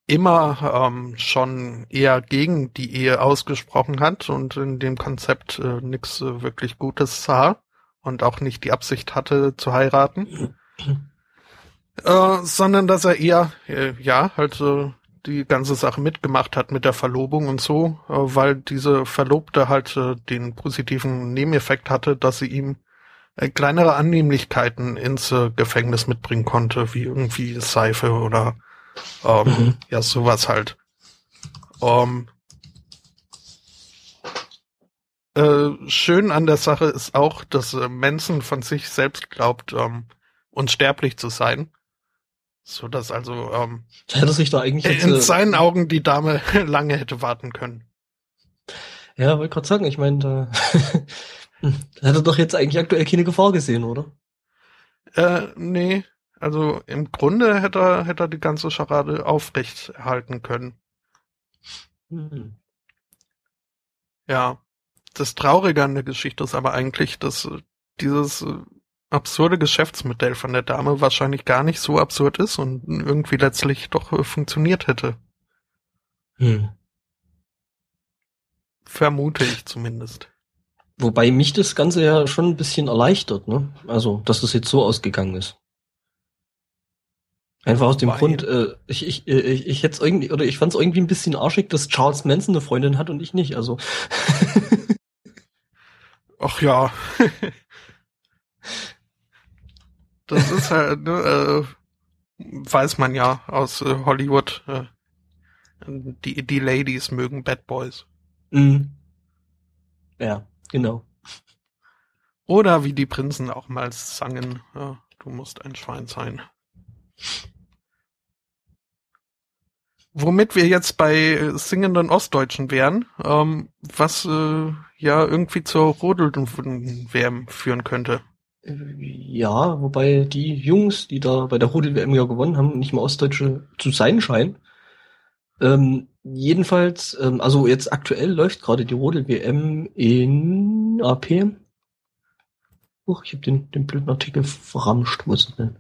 immer ähm, schon eher gegen die Ehe ausgesprochen hat und in dem Konzept äh, nichts äh, wirklich Gutes sah und auch nicht die Absicht hatte zu heiraten, äh, sondern dass er eher äh, ja halt äh, die ganze Sache mitgemacht hat mit der Verlobung und so, äh, weil diese Verlobte halt äh, den positiven Nebeneffekt hatte, dass sie ihm äh, kleinere Annehmlichkeiten ins Gefängnis mitbringen konnte, wie irgendwie Seife oder ähm, mhm. ja, sowas halt. Ähm, äh, schön an der Sache ist auch, dass äh, Manson von sich selbst glaubt, ähm, unsterblich zu sein. So dass also ähm, hätte sich da eigentlich jetzt, in äh, seinen Augen die Dame lange hätte warten können. Ja, wollte gerade sagen, ich meine, da Hat er doch jetzt eigentlich aktuell keine Gefahr gesehen, oder? Äh, nee. Also im Grunde hätte er, hätte er die ganze Scharade aufrecht erhalten können. Mhm. Ja. Das Traurige an der Geschichte ist aber eigentlich, dass dieses absurde Geschäftsmodell von der Dame wahrscheinlich gar nicht so absurd ist und irgendwie letztlich doch funktioniert hätte. Hm. Vermute ich zumindest. Wobei mich das Ganze ja schon ein bisschen erleichtert, ne? Also, dass das jetzt so ausgegangen ist. Einfach aus dem Wobei. Grund, äh, ich, ich, äh, ich, ich hätte irgendwie, oder ich fand es irgendwie ein bisschen arschig, dass Charles Manson eine Freundin hat und ich nicht, also. Ach ja. das ist halt, ne, äh, weiß man ja aus äh, Hollywood. Äh, die, die Ladies mögen Bad Boys. Mhm. Ja. Genau. Oder wie die Prinzen auch mal sangen, ja, du musst ein Schwein sein. Womit wir jetzt bei singenden Ostdeutschen wären, ähm, was äh, ja irgendwie zur Rodel-WM führen könnte. Ja, wobei die Jungs, die da bei der Rodel-WM ja gewonnen haben, nicht mehr Ostdeutsche zu sein scheinen. Ähm, jedenfalls, ähm, also jetzt aktuell läuft gerade die Rodel-WM in AP. Uch, ich habe den, den blöden Artikel verramscht. Wo ist denn?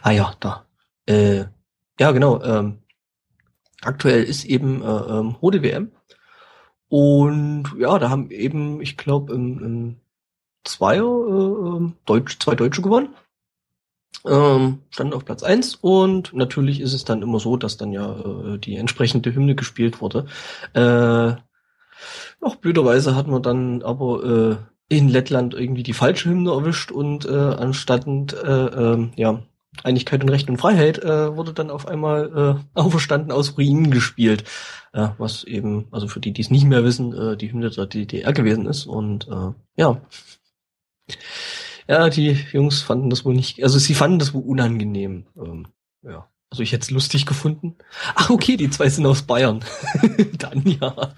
Ah ja, da. Äh, ja, genau. Ähm, aktuell ist eben äh, ähm, Rodel-WM. Und ja, da haben eben, ich glaube, im, im Zweier äh, ähm, Deutsch, zwei Deutsche gewonnen ähm, standen auf Platz eins und natürlich ist es dann immer so, dass dann ja äh, die entsprechende Hymne gespielt wurde. Äh, auch blöderweise hat man dann aber äh, in Lettland irgendwie die falsche Hymne erwischt und äh, anstatt äh, äh, ja, Einigkeit und Recht und Freiheit äh, wurde dann auf einmal äh, auferstanden aus Ruinen gespielt. Äh, was eben, also für die, die es nicht mehr wissen, äh, die Hymne der DDR gewesen ist. Und äh, ja. Ja, die Jungs fanden das wohl nicht, also sie fanden das wohl unangenehm. Ähm, ja. Also ich hätte es lustig gefunden. Ach, okay, die zwei sind aus Bayern. Dann ja.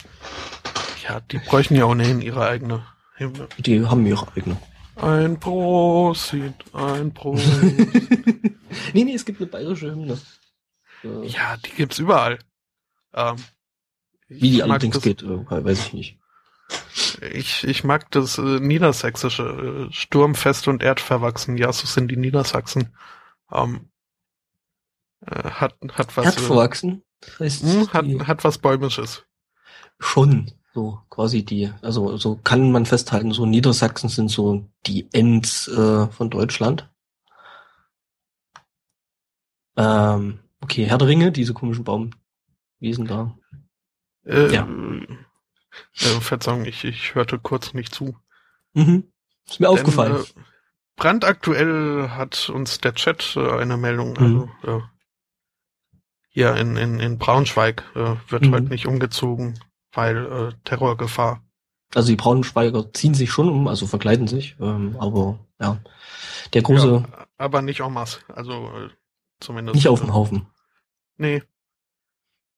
Ja, die bräuchten ja ohnehin ihre eigene Hymne. Die haben ihre eigene. Ein Prosit, ein Prosit. nee, nee, es gibt eine bayerische Hymne. Äh, ja, die gibt's überall. Ähm, Wie die allerdings geht, äh, weiß ich nicht. Ich, ich mag das äh, Niedersächsische, äh, sturmfest und erdverwachsen. Ja, so sind die Niedersachsen. Ähm, äh, hat, hat was. Erdverwachsen? Das heißt, hm, hat, hat was Bäumisches. Schon, so quasi die, also so kann man festhalten, so Niedersachsen sind so die Ends äh, von Deutschland. Ähm, okay, Herr der Ringe, diese komischen Baumwiesen da. Äh, ja. Äh, Verzeihung, ich, ich hörte kurz nicht zu. Mhm. Ist mir Denn, aufgefallen. Äh, brandaktuell hat uns der Chat äh, eine Meldung, mhm. also äh, hier in, in, in Braunschweig äh, wird mhm. heute nicht umgezogen, weil äh, Terrorgefahr. Also die Braunschweiger ziehen sich schon um, also verkleiden sich, ähm, aber ja, der große. Ja, aber nicht en masse, also äh, zumindest. Nicht auf dem Haufen. Nee,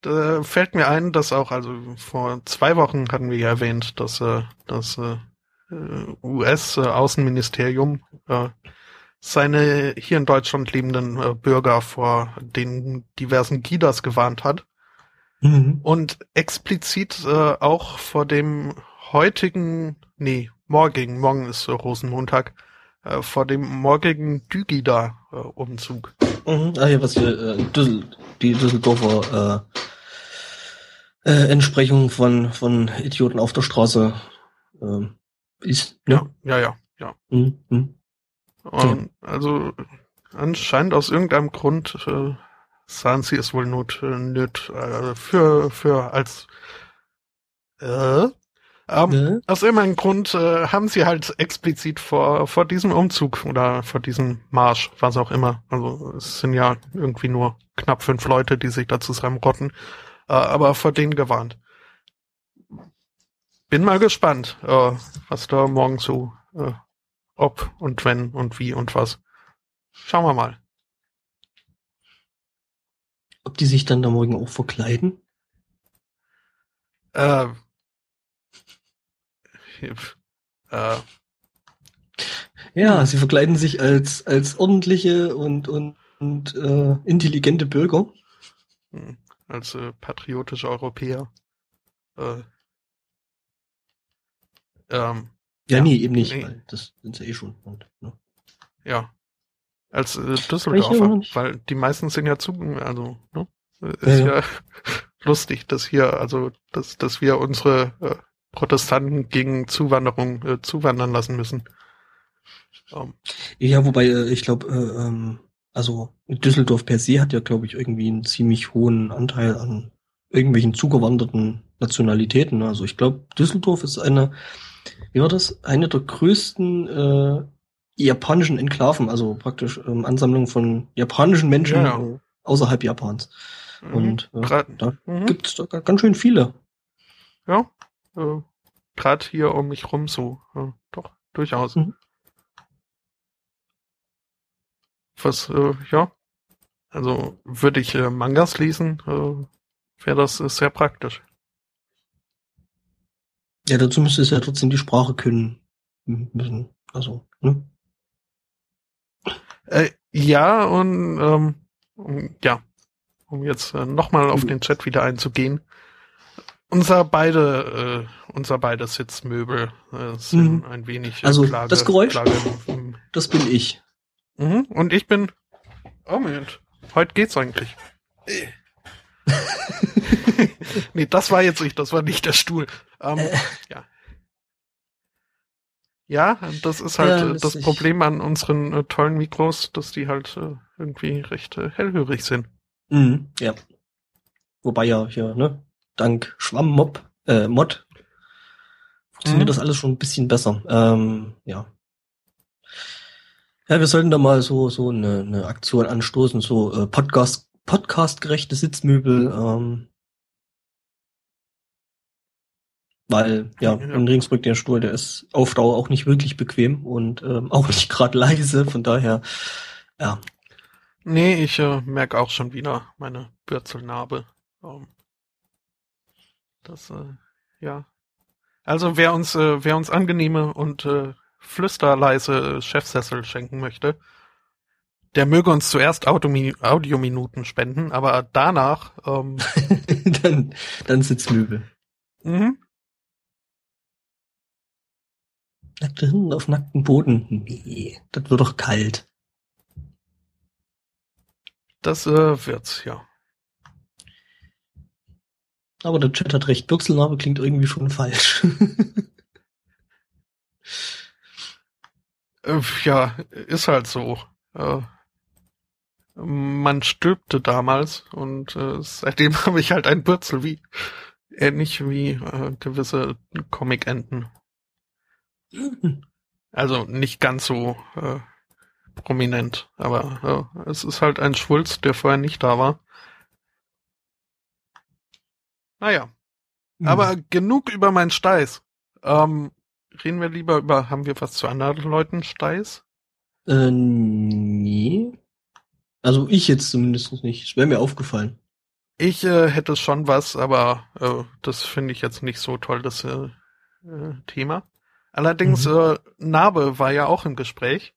da fällt mir ein, dass auch, also vor zwei Wochen hatten wir ja erwähnt, dass äh, das äh, US-Außenministerium äh, seine hier in Deutschland lebenden äh, Bürger vor den diversen Gidas gewarnt hat. Mhm. Und explizit äh, auch vor dem heutigen, nee, morgigen, morgen ist äh, Rosenmontag, äh, vor dem morgigen Dügida-Umzug. Äh, mhm. Ah, ja, was hier, äh, Düssel, die Düsseldorfer äh, äh, Entsprechung von, von Idioten auf der Straße äh, ist. Ja, ja, ja, ja. Mhm. Mhm. Und, also anscheinend aus irgendeinem Grund äh, sahen sie es wohl not, äh, nöt, äh, für, für als äh, ähm, ne? Aus irgendeinem Grund äh, haben sie halt explizit vor, vor diesem Umzug oder vor diesem Marsch, was auch immer, also es sind ja irgendwie nur knapp fünf Leute, die sich da zusammenrotten, äh, aber vor denen gewarnt. Bin mal gespannt, äh, was da morgen so, äh, ob und wenn und wie und was. Schauen wir mal. Ob die sich dann da morgen auch verkleiden? Äh, äh, ja, sie verkleiden sich als, als ordentliche und, und, und äh, intelligente Bürger. Hm als äh, patriotische Europäer. Äh, ähm, ja, ja, nee, eben nicht, nee. das sind sie eh schon. Und, ne? Ja. Als äh, Düsseldorfer, weil die meisten sind ja zu, also, ne? Ist ja, ja lustig, dass hier, also, dass, dass wir unsere äh, Protestanten gegen Zuwanderung äh, zuwandern lassen müssen. Um. Ähm. Ja, wobei, äh, ich glaube, äh, ähm, also Düsseldorf per se hat ja, glaube ich, irgendwie einen ziemlich hohen Anteil an irgendwelchen zugewanderten Nationalitäten. Also ich glaube, Düsseldorf ist eine, wie war das, eine der größten äh, japanischen Enklaven, also praktisch ähm, Ansammlung von japanischen Menschen ja, ja. Außerhalb Japans. Mhm. Und äh, da mhm. gibt es ganz schön viele. Ja, äh, gerade hier um mich rum so, äh, doch, durchaus. Mhm. was, äh, ja, also würde ich äh, Mangas lesen, äh, wäre das äh, sehr praktisch. Ja, dazu müsste es ja trotzdem die Sprache können müssen. Also, ne? Äh, ja, und ähm, ja, um jetzt äh, nochmal auf den Chat wieder einzugehen. Unser beide, äh, unser beide Sitzmöbel äh, sind mhm. ein wenig äh, Also Klage, das Geräusch, Klage, das bin ich. Mhm. Und ich bin. Oh Moment. Heute geht's eigentlich. nee, das war jetzt nicht, das war nicht der Stuhl. Ähm, äh. Ja. Ja, das ist halt ja, äh, das Problem an unseren äh, tollen Mikros, dass die halt äh, irgendwie recht äh, hellhörig sind. Mhm, ja. Wobei ja hier, ne, dank Schwammmob, äh, Mod funktioniert mhm. das alles schon ein bisschen besser. Ähm, ja. Ja, wir sollten da mal so so eine, eine Aktion anstoßen, so äh, Podcast podcastgerechte Sitzmöbel. Ähm, weil ja, ja. in Ringsburg der Stuhl, der ist auf Dauer auch nicht wirklich bequem und ähm, auch nicht gerade leise. Von daher, ja. Nee, ich äh, merke auch schon wieder meine Bürzelnarbe. Ähm, das, äh, ja. Also wer uns, äh, wer uns angenehme und äh, flüsterleise Chefsessel schenken möchte, der möge uns zuerst Audiominuten spenden, aber danach ähm, dann, dann Sitzmöbel. Mhm. Nackte Hirn auf nacktem Boden. Nee, das wird doch kalt. Das äh, wird's, ja. Aber der Chat hat recht, Büchselnarbe klingt irgendwie schon falsch. Äh, ja, ist halt so. Äh, man stülpte damals und äh, seitdem habe ich halt ein Bürzel wie ähnlich wie äh, gewisse Comic-Enten. Also nicht ganz so äh, prominent, aber äh, es ist halt ein Schwulz, der vorher nicht da war. Naja. Mhm. Aber genug über meinen Steiß. Ähm, reden wir lieber über, haben wir was zu anderen Leuten Steiß? Äh, nee. Also ich jetzt zumindest nicht. Es wäre mir aufgefallen. Ich äh, hätte schon was, aber äh, das finde ich jetzt nicht so toll, das äh, äh, Thema. Allerdings, mhm. äh, Narbe war ja auch im Gespräch.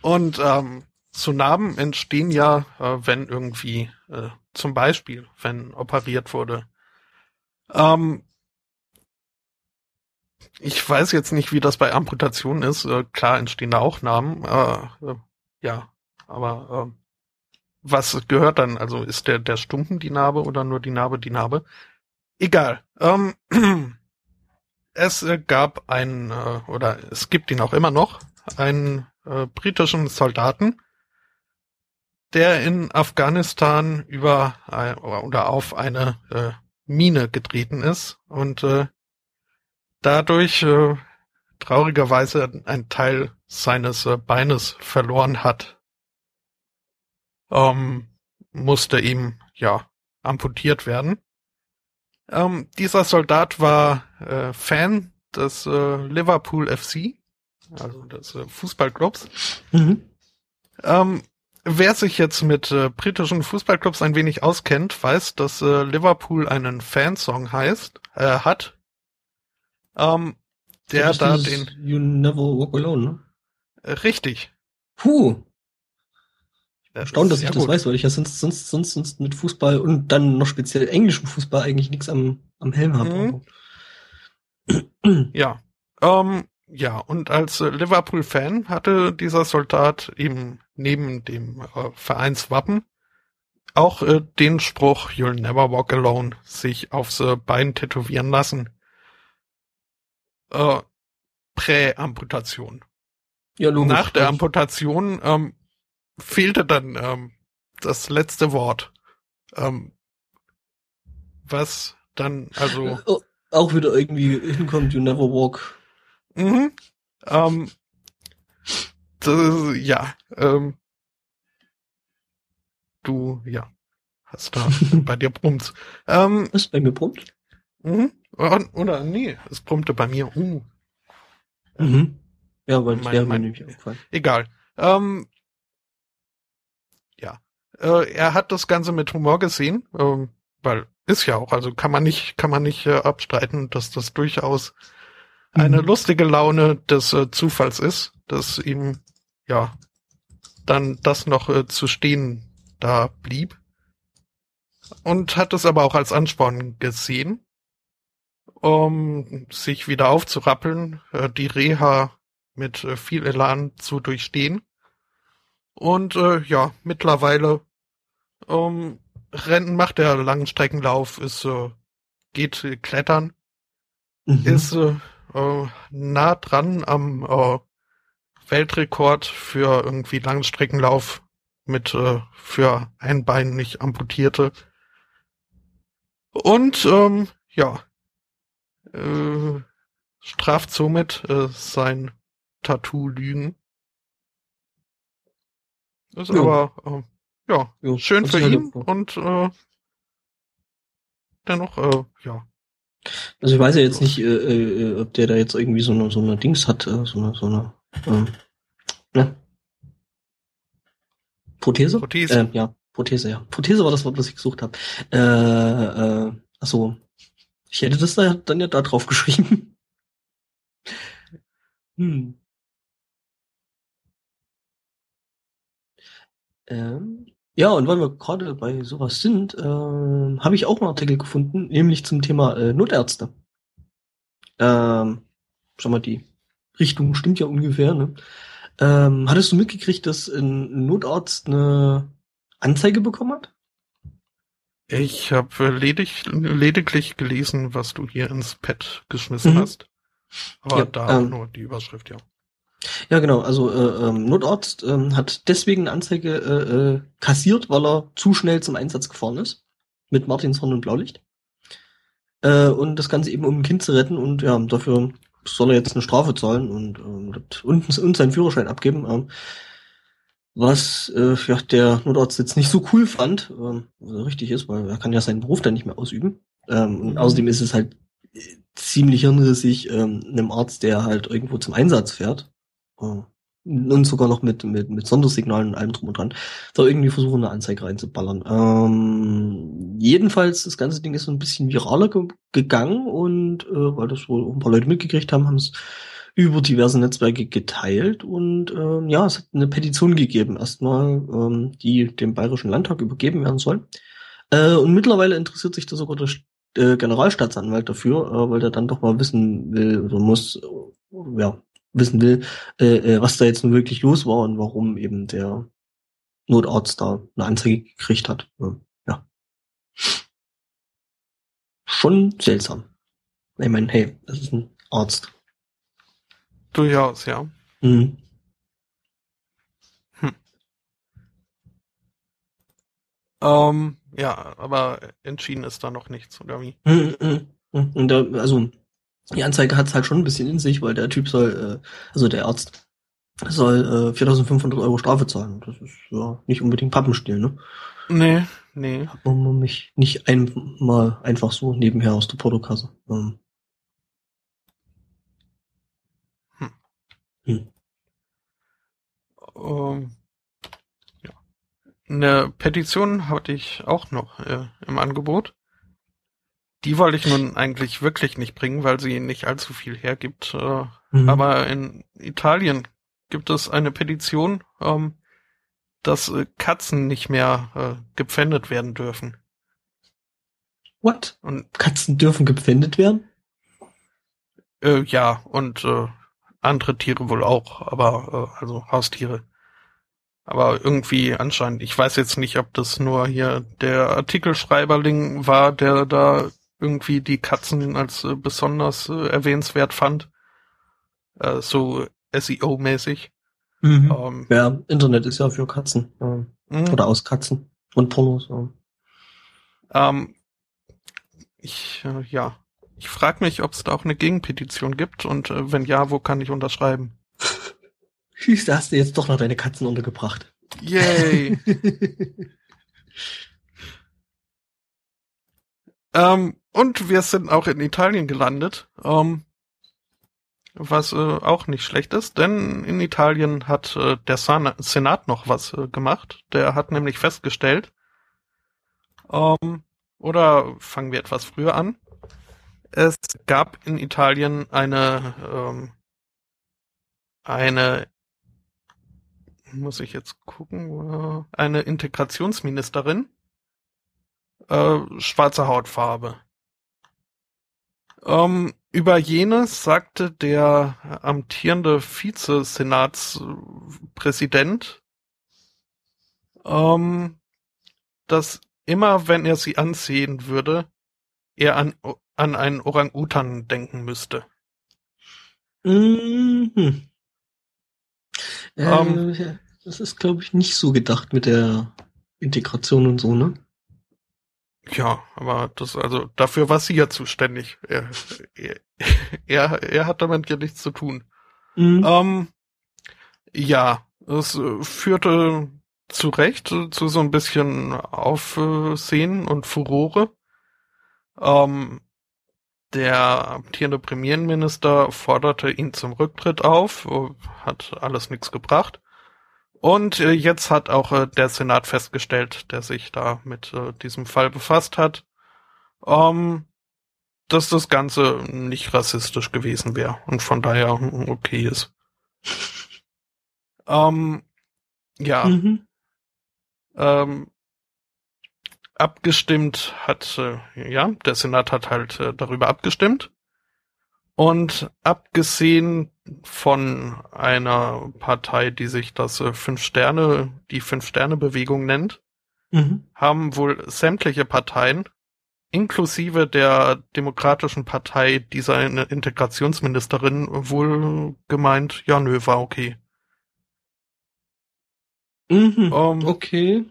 Und ähm, zu Narben entstehen ja, äh, wenn irgendwie, äh, zum Beispiel, wenn operiert wurde. Ähm, ich weiß jetzt nicht, wie das bei Amputationen ist. Äh, klar entstehen da auch Narben. Äh, äh, ja, aber äh, was gehört dann? Also ist der, der Stumpen die Narbe oder nur die Narbe die Narbe? Egal. Ähm, es äh, gab einen, äh, oder es gibt ihn auch immer noch, einen äh, britischen Soldaten, der in Afghanistan über ein, oder auf eine äh, Mine getreten ist und äh, dadurch äh, traurigerweise ein Teil seines äh, Beines verloren hat ähm, musste ihm ja amputiert werden. Ähm, dieser Soldat war äh, Fan des äh, Liverpool FC, also des äh, Fußballclubs. Mhm. Ähm, wer sich jetzt mit äh, britischen Fußballclubs ein wenig auskennt, weiß, dass äh, Liverpool einen Fansong heißt, äh, hat. Ähm, der da den. You Never Walk Alone, ne? Äh, richtig. Puh. Erstaunt, dass ich das gut. weiß, weil ich ja sonst, sonst, sonst, sonst mit Fußball und dann noch speziell englischem Fußball eigentlich nichts am, am Helm habe. Mhm. Ja. Ähm, ja, und als äh, Liverpool-Fan hatte dieser Soldat eben neben dem äh, Vereinswappen auch äh, den Spruch You'll never walk alone sich aufs äh, Bein tätowieren lassen. Äh, Prä-Amputation. Ja, logisch, Nach der Amputation ähm, fehlte dann ähm, das letzte Wort. Ähm, was dann, also. Auch wieder irgendwie hinkommt, you never walk. Mhm. Ähm, das, ja, ähm, du, ja, hast da bei dir brummt. Ähm, Was bei mir brummt? Mhm. Oder, oder nee, es brummte bei mir. Uh. Mhm. Ja, weil das wäre mir nämlich aufgefallen. Egal. Ähm, äh, er hat das Ganze mit Humor gesehen, äh, weil ist ja auch, also kann man nicht, kann man nicht äh, abstreiten, dass das durchaus mhm. eine lustige Laune des äh, Zufalls ist, dass ihm ja dann das noch äh, zu stehen da blieb. Und hat es aber auch als Ansporn gesehen, um sich wieder aufzurappeln, äh, die Reha mit äh, viel Elan zu durchstehen. Und äh, ja, mittlerweile ähm, Rennen macht er Langstreckenlauf, ist äh, geht klettern, mhm. ist äh, äh, nah dran am äh, Weltrekord für irgendwie Langstreckenlauf mit äh, für ein Bein nicht amputierte. Und ähm, ja, äh, straft somit äh, sein Tattoo-Lügen. Ist ja. aber äh, ja, jo, schön für ihn und äh, dennoch, äh, ja. Also ich weiß ja jetzt nicht, äh, äh, ob der da jetzt irgendwie so eine, so eine Dings hat, äh, so eine, so eine, ähm, ne? Prothese? Prothese. Äh, ja, Prothese, ja. Prothese war das Wort, was ich gesucht habe. Äh, äh, achso. Ich hätte das da dann ja da drauf geschrieben. hm. Ähm, ja, und weil wir gerade bei sowas sind, äh, habe ich auch einen Artikel gefunden, nämlich zum Thema äh, Notärzte. Ähm, schau mal, die Richtung stimmt ja ungefähr, ne? Ähm, hattest du mitgekriegt, dass ein Notarzt eine Anzeige bekommen hat? Ich habe ledig, lediglich gelesen, was du hier ins Pad geschmissen Mhm. hast. Aber Ja, da ähm, nur die Überschrift, ja. Ja, genau. Also äh, ähm, Notarzt ähm, hat deswegen eine Anzeige äh, äh, kassiert, weil er zu schnell zum Einsatz gefahren ist. Mit Martinshorn und Blaulicht. Äh, und das Ganze eben, um ein Kind zu retten. Und ja, dafür soll er jetzt eine Strafe zahlen und, das- und, und seinen Führerschein abgeben. Ähm, was äh, ja, der Notarzt jetzt nicht so cool fand, ähm, was richtig ist, weil er kann ja seinen Beruf dann nicht mehr ausüben. Ähm, und Mhm. außerdem ist es halt äh, ziemlich hirnrissig, ähm, einem Arzt, der halt irgendwo zum Einsatz fährt, äh, und sogar noch mit, mit, mit Sondersignalen und allem drum und dran, da irgendwie versuchen, eine Anzeige reinzuballern. Ähm, jedenfalls, das ganze Ding ist so ein bisschen viraler ge gegangen und äh, weil das wohl ein paar Leute mitgekriegt haben, haben es über diverse Netzwerke geteilt und ähm, ja, es hat eine Petition gegeben, erstmal, ähm, die dem Bayerischen Landtag übergeben werden soll. Äh, und mittlerweile interessiert sich da sogar der äh, Generalstaatsanwalt dafür, äh, weil der dann doch mal wissen will oder muss, äh, ja, wissen will, äh, äh, was da jetzt nun wirklich los war und warum eben der Notarzt da eine Anzeige gekriegt hat. Ja. Schon seltsam. Ich meine, hey, das ist ein Arzt. Durchaus, ja. Mhm. Ähm, ja, aber entschieden ist da noch nichts, oder wie? Mhm, mhm, mhm. Und da, also, die Anzeige hat es halt schon ein bisschen in sich, weil der Typ soll, äh, also der Arzt, soll äh, 4500 Euro Strafe zahlen. Das ist ja nicht unbedingt Pappenstiel, ne? Nee, nee. Hat man mich nicht einmal einfach so nebenher aus der Portokasse. Ähm. Ähm, ja. Eine Petition hatte ich auch noch äh, im Angebot. Die wollte ich nun eigentlich wirklich nicht bringen, weil sie nicht allzu viel hergibt. Äh, Mhm. Aber in Italien gibt es eine Petition, ähm, dass äh, Katzen nicht mehr äh, gepfändet werden dürfen. What? Und Katzen dürfen gepfändet werden? äh, ja, und äh, andere Tiere wohl auch, aber äh, also Haustiere. Aber irgendwie anscheinend, ich weiß jetzt nicht, ob das nur hier der Artikelschreiberling war, der da irgendwie die Katzen als äh, besonders äh, erwähnenswert fand. Äh, so SEO-mäßig. Mhm. Ähm, Ja, Internet ist ja für Katzen. Mh. Oder aus Katzen. Und Pornos. Ähm, ich, äh, ja. Ich frage mich, ob es da auch eine Gegenpetition gibt und äh, wenn ja, wo kann ich unterschreiben? Schieß, da hast du jetzt doch noch deine Katzen untergebracht. Yay! ähm, und wir sind auch in Italien gelandet, ähm, was äh, auch nicht schlecht ist, denn in Italien hat äh, der Senat noch was äh, gemacht. Der hat nämlich festgestellt, ähm, oder fangen wir etwas früher an. Es gab in Italien eine ähm, eine muss ich jetzt gucken, eine Integrationsministerin, äh, schwarze Hautfarbe. Ähm, über jenes sagte der amtierende Vize-Senatspräsident, ähm, dass immer wenn er sie ansehen würde, er an, an einen Orang-Utan denken müsste. Mhm. Ähm. Äh, das ist, glaube ich, nicht so gedacht mit der Integration und so, ne? Ja, aber das, also, dafür war sie ja zuständig. Er, er, er, hat damit ja nichts zu tun. Mhm. Ähm, ja, es führte zu Recht zu so ein bisschen Aufsehen und Furore. Ähm, der amtierende Premierminister forderte ihn zum Rücktritt auf, hat alles nichts gebracht. Und äh, jetzt hat auch äh, der Senat festgestellt, der sich da mit äh, diesem Fall befasst hat, ähm, dass das Ganze nicht rassistisch gewesen wäre und von daher okay ist. Ähm, ja, Mhm. ähm, abgestimmt hat, äh, ja, der Senat hat halt äh, darüber abgestimmt. Und abgesehen von einer Partei, die sich das äh, Fünf Sterne, die Fünf Sterne Bewegung nennt, Mhm. haben wohl sämtliche Parteien, inklusive der Demokratischen Partei dieser Integrationsministerin, wohl gemeint, ja nö, war okay. Mhm. Ähm, Okay.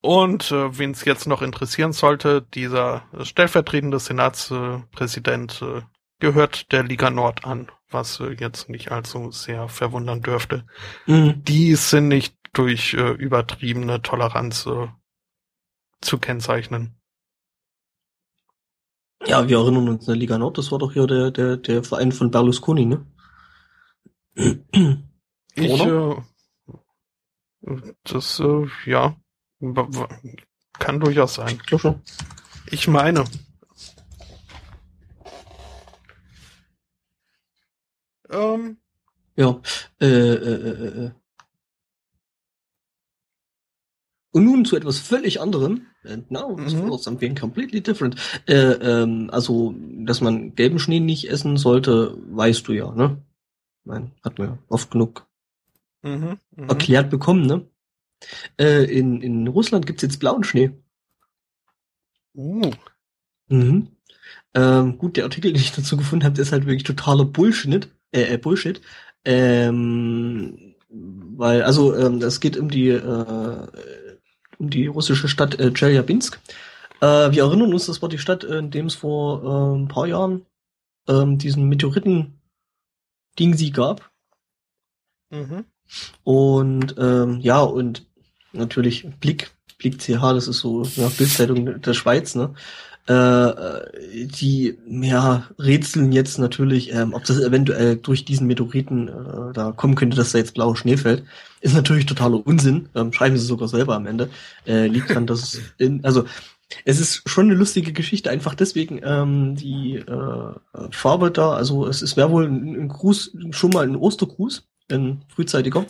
Und äh, wen es jetzt noch interessieren sollte, dieser stellvertretende Senatspräsident äh, gehört der Liga Nord an, was äh, jetzt nicht allzu sehr verwundern dürfte. Mhm. Die sind nicht durch äh, übertriebene Toleranz äh, zu kennzeichnen. Ja, wir erinnern uns, ne, Liga Nord, das war doch hier der, der, der Verein von Berlusconi, ne? Ich, Oder? äh, das, äh, ja, kann durchaus sein. Ich meine, ähm, Ja. Äh, äh, äh, äh. Und nun zu etwas völlig anderem. And now it's Mhm. for something completely different. Äh, ähm, also, dass man gelben Schnee nicht essen sollte, weißt du ja, ne? Nein, hat man ja oft genug mhm, mhm. erklärt bekommen, ne? Äh, in, in Russland gibt's jetzt blauen Schnee. Uh, Mhm. Ähm, gut, der Artikel, den ich dazu gefunden habe, ist halt wirklich totaler Bullshit. Äh, äh Bullshit. Ähm, weil, also, ähm, es geht um die, äh, um die russische Stadt äh, Chelyabinsk. Äh, wir erinnern uns, das war die Stadt, äh, in dem es vor äh, ein paar Jahren ähm, diesen Meteoriten-Ding gab. mhm. Und ähm, ja, und natürlich Blick, Blick CH, das ist so ja, Bildzeitung der Schweiz, ne? Äh, äh, die ja rätseln jetzt natürlich, ähm, ob das eventuell durch diesen Meteoriten äh, da kommen könnte, dass da jetzt blauer Schnee fällt. Ist natürlich totaler Unsinn. Ähm, schreiben sie sogar selber am Ende. Äh, liegt dran, dass in, also es ist schon eine lustige Geschichte, einfach deswegen ähm, die äh, Farbe da, also es, es wäre wohl ein, ein Gruß, schon mal ein Ostergruß, ein frühzeitiger,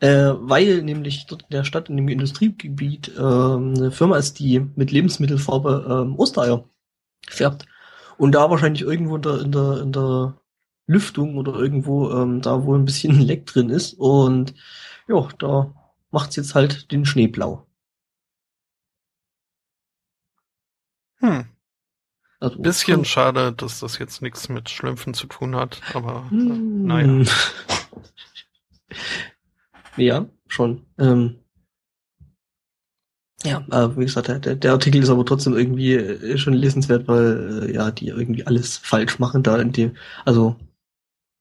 äh, weil nämlich dort in der Stadt, in dem Industriegebiet, ähm, eine Firma ist, die mit Lebensmittelfarbe ähm, Ostereier färbt. Und da wahrscheinlich irgendwo in der, in der, in der Lüftung oder irgendwo ähm, da wohl ein bisschen Leck drin ist. Und ja, da macht's jetzt halt den Schnee blau. Hm. Also, Bisschen schade, dass das jetzt nichts mit Schlümpfen zu tun hat, aber äh, Hm. naja. Ja, schon. Ähm, ja, äh, wie gesagt, der, der Artikel ist aber trotzdem irgendwie äh, schon lesenswert, weil äh, ja, die irgendwie alles falsch machen da in dem, also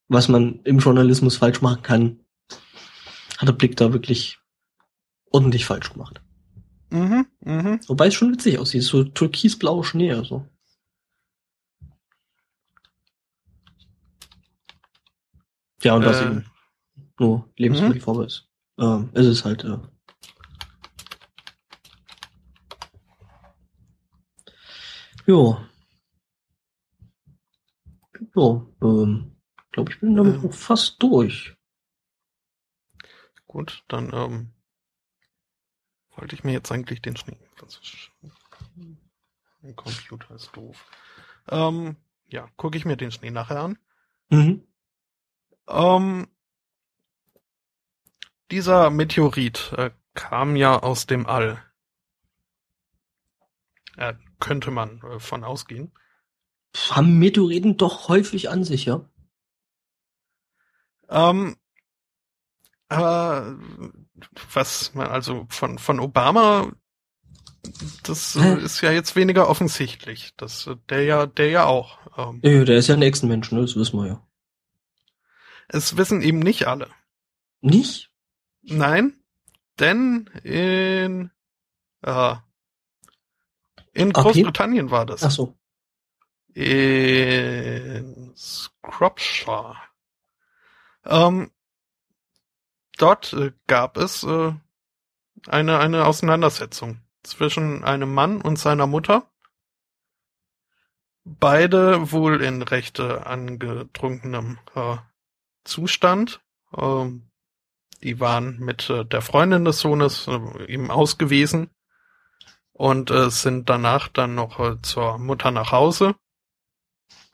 was man im Journalismus falsch machen kann, hat der Blick da wirklich ordentlich falsch gemacht. Mhm, mhm. Wobei es schon witzig aussieht, so türkisblauer Schnee, also. Ja, und das Äh. eben nur Lebensmittelfarbe ist. Ähm, es ist halt, äh, Jo. Jo, ähm, glaube ich bin damit Ähm. auch fast durch. Gut, dann ähm, wollte ich mir jetzt eigentlich den Schnee. Mein Computer ist doof. Ähm, ja, gucke ich mir den Schnee nachher an. Mhm. Ähm, dieser Meteorit äh, kam ja aus dem All. Äh, könnte man äh, von ausgehen. Haben Meteoriten doch häufig an sich, ja? Ähm, aber was man also von von Obama, das äh, ist ja jetzt weniger offensichtlich. Das äh, der ja der ja auch. Ähm, Ja, der ist ja ein Echsenmensch, ne? Das wissen wir ja. es wissen eben nicht alle. Nicht? Nein, denn in äh, in? Großbritannien war das. Ach so. in Shropshire. Ähm, dort äh, gab es äh, eine, eine Auseinandersetzung zwischen einem Mann und seiner Mutter. Beide wohl in recht äh, angetrunkenem äh, Zustand. Ähm, die waren mit äh, der Freundin des Sohnes äh, eben ausgewiesen und äh, sind danach dann noch äh, zur Mutter nach Hause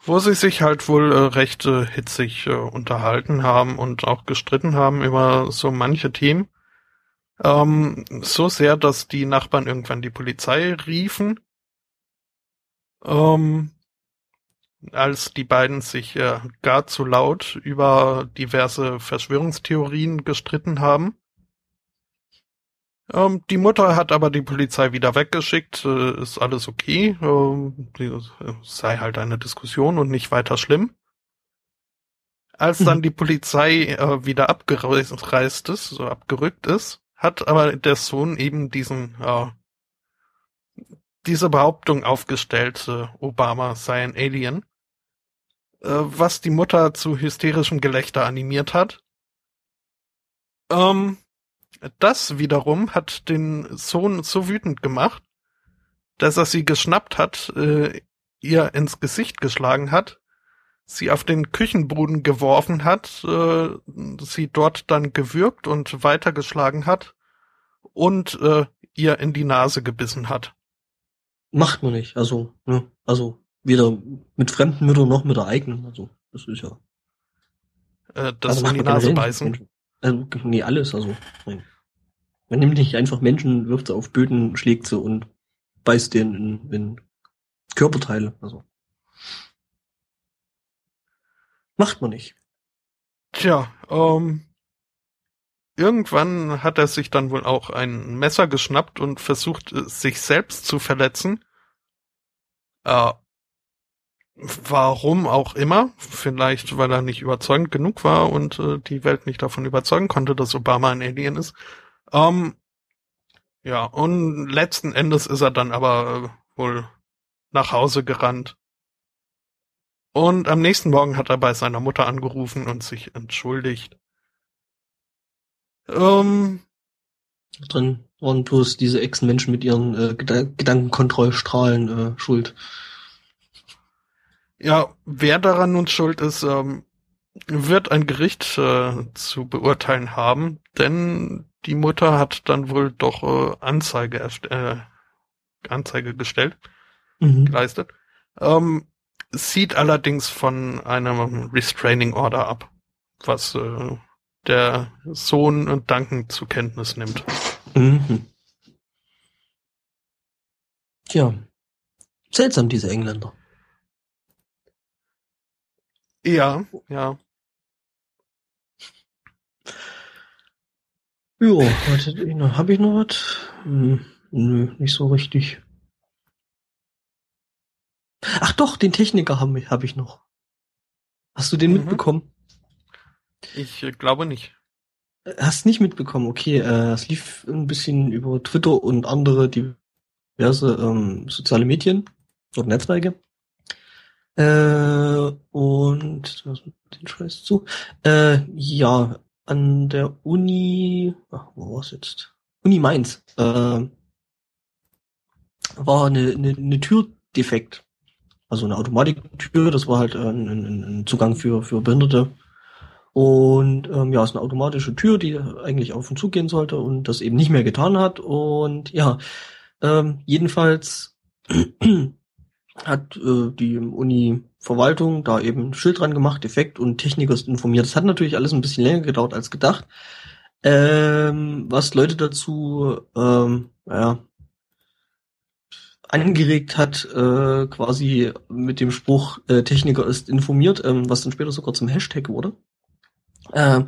wo sie sich halt wohl äh, recht äh, hitzig äh, unterhalten haben und auch gestritten haben über so manche Themen. Ähm, so sehr, dass die Nachbarn irgendwann die Polizei riefen. Ähm, als die beiden sich äh, gar zu laut über diverse Verschwörungstheorien gestritten haben. Ähm, die Mutter hat aber die Polizei wieder weggeschickt, äh, ist alles okay, ähm, sei halt eine Diskussion und nicht weiter schlimm. Als dann mhm. die Polizei äh, wieder abgereist ist, so abgerückt ist, hat aber der Sohn eben diesen äh, diese Behauptung aufgestellt, äh, Obama sei ein Alien, äh, was die Mutter zu hysterischem Gelächter animiert hat. Ähm, das wiederum hat den Sohn so wütend gemacht, dass er sie geschnappt hat, äh, ihr ins Gesicht geschlagen hat, sie auf den Küchenboden geworfen hat, äh, sie dort dann gewürgt und weitergeschlagen hat und äh, ihr in die Nase gebissen hat. Macht man nicht, also, ne, also weder mit fremden Müttern noch mit der eigenen, also das ist ja. Äh, das also in die Nase beißen. Also, nee, alles, also. Nein. Man nimmt nicht einfach Menschen, wirft sie auf Böden, schlägt sie und beißt denen in, in Körperteile. Also. Macht man nicht. Tja, ähm, irgendwann hat er sich dann wohl auch ein Messer geschnappt und versucht, sich selbst zu verletzen. Äh, warum auch immer. Vielleicht, weil er nicht überzeugend genug war und äh, die Welt nicht davon überzeugen konnte, dass Obama ein Alien ist. Ähm, ja, und letzten Endes ist er dann aber äh, wohl nach Hause gerannt. Und am nächsten Morgen hat er bei seiner Mutter angerufen und sich entschuldigt. Ähm, Drin waren bloß diese Ex-Menschen mit ihren äh, Ged Gedankenkontrollstrahlen äh, schuld. Ja, wer daran nun schuld ist, ähm, wird ein Gericht äh, zu beurteilen haben, denn die Mutter hat dann wohl doch äh, Anzeige äh, Anzeige gestellt, mhm. geleistet. Ähm, sieht allerdings von einem Restraining Order ab, was äh, der Sohn dankend zur Kenntnis nimmt. Mhm. Tja, seltsam diese Engländer. Ja, ja. Jo, was hätte ich noch? Hab ich noch was? Hm, nö, nicht so richtig. Ach doch, den Techniker habe hab ich noch. Hast du den mhm. mitbekommen? Ich äh, glaube nicht. Hast nicht mitbekommen, okay. Äh, es lief ein bisschen über Twitter und andere diverse ähm, soziale Medien oder Netzwerke. Äh, und den Scheiß zu. Äh, ja, an der Uni, ach, wo war's jetzt? Uni Mainz, äh, war eine, eine, eine Tür defekt. Also eine Automatiktür, das war halt ein, ein, ein Zugang für, für Behinderte. Und ähm, ja, ist eine automatische Tür, die eigentlich auf und zu gehen sollte und das eben nicht mehr getan hat. Und ja, ähm, jedenfalls hat äh, die Uni-Verwaltung da eben ein Schild dran gemacht, Defekt und Techniker ist informiert. Das hat natürlich alles ein bisschen länger gedauert als gedacht. Ähm, was Leute dazu, ähm, ja, angeregt hat, äh, quasi mit dem Spruch, äh, Techniker ist informiert, ähm, was dann später sogar zum Hashtag wurde. Äh,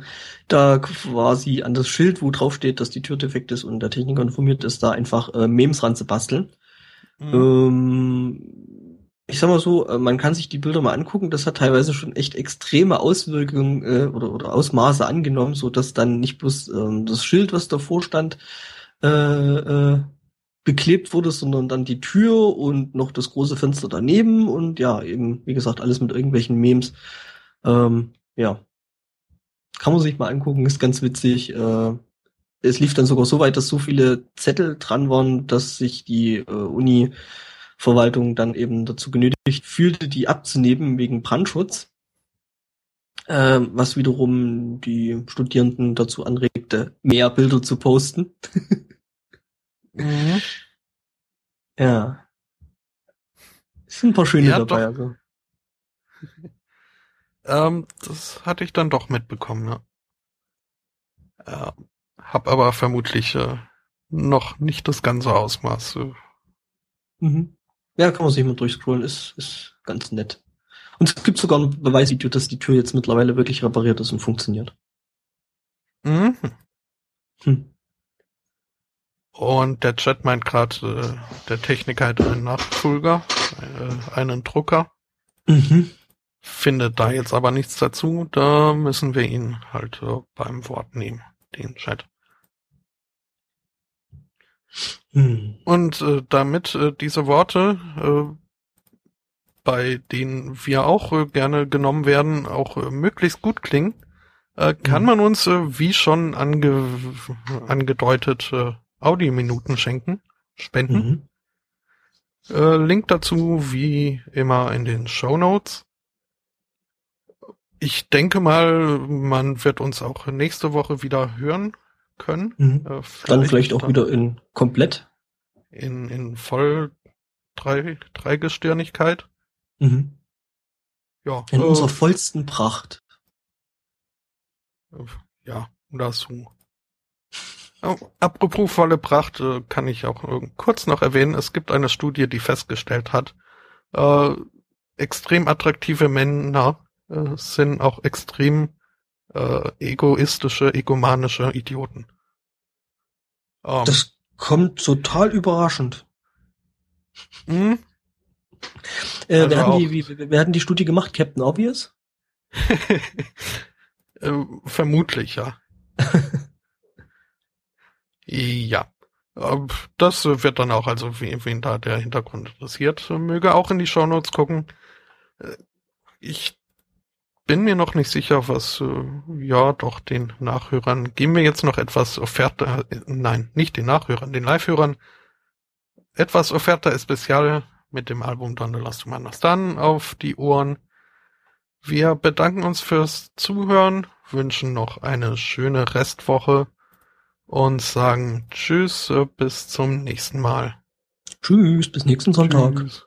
da quasi an das Schild, wo drauf steht, dass die Tür defekt ist und der Techniker informiert ist, da einfach äh, Memes ranzubasteln. Mhm. Ähm, ich sag mal so, äh, man kann sich die Bilder mal angucken, das hat teilweise schon echt extreme Auswirkungen äh, oder, oder Ausmaße angenommen, so dass dann nicht bloß ähm, das Schild, was davor stand, äh, äh, beklebt wurde, sondern dann die Tür und noch das große Fenster daneben und ja, eben, wie gesagt, alles mit irgendwelchen Memes. Ähm, ja. Kann man sich mal angucken, ist ganz witzig. Äh, es lief dann sogar so weit, dass so viele Zettel dran waren, dass sich die äh, Uni Verwaltung dann eben dazu genötigt fühlte, die abzunehmen wegen Brandschutz, äh, was wiederum die Studierenden dazu anregte, mehr Bilder zu posten. mhm. Ja. Es sind ein paar schöne ja, dabei. Doch, also. ähm, das hatte ich dann doch mitbekommen, ja. Äh, hab aber vermutlich äh, noch nicht das ganze Ausmaß. Mhm. Ja, kann man sich mal durchscrollen, ist, ist ganz nett. Und es gibt sogar ein Beweisvideo, dass die Tür jetzt mittlerweile wirklich repariert ist und funktioniert. Mhm. Hm. Und der Chat meint gerade, äh, der Techniker hat einen Nachfolger, äh, einen Drucker. Mhm. Findet da jetzt aber nichts dazu, da müssen wir ihn halt äh, beim Wort nehmen, den Chat. Mhm. Und äh, damit äh, diese Worte, äh, bei denen wir auch äh, gerne genommen werden, auch äh, möglichst gut klingen, äh, kann mhm. man uns, äh, wie schon ange angedeutet, äh, Audiominuten schenken, spenden. Mhm. Äh, Link dazu wie immer in den Show Notes. Ich denke mal, man wird uns auch nächste Woche wieder hören können. Mhm. Äh, vielleicht dann vielleicht auch dann wieder in komplett. In, in voll drei, Dreigestirnigkeit. Mhm. Ja. In äh, unserer vollsten Pracht. Ja, das so. Apropos volle Pracht, äh, kann ich auch kurz noch erwähnen, es gibt eine Studie, die festgestellt hat, äh, extrem attraktive Männer äh, sind auch extrem äh, egoistische, egomanische Idioten. Ähm, das kommt total überraschend. Hm? Äh, also wer, hat die, wie, wer hat die Studie gemacht? Captain Obvious? äh, vermutlich, ja. Ja. Das wird dann auch, also wen da der Hintergrund interessiert, möge auch in die Shownotes gucken. Äh, ich bin mir noch nicht sicher, was, äh, ja, doch den Nachhörern. Geben wir jetzt noch etwas Offerte, äh, nein, nicht den Nachhörern, den Live-Hörern. Etwas Offerte Especial mit dem Album Donde las Humanas dann auf die Ohren. Wir bedanken uns fürs Zuhören, wünschen noch eine schöne Restwoche und sagen Tschüss, äh, bis zum nächsten Mal. Tschüss, bis nächsten Sonntag. Tschüss.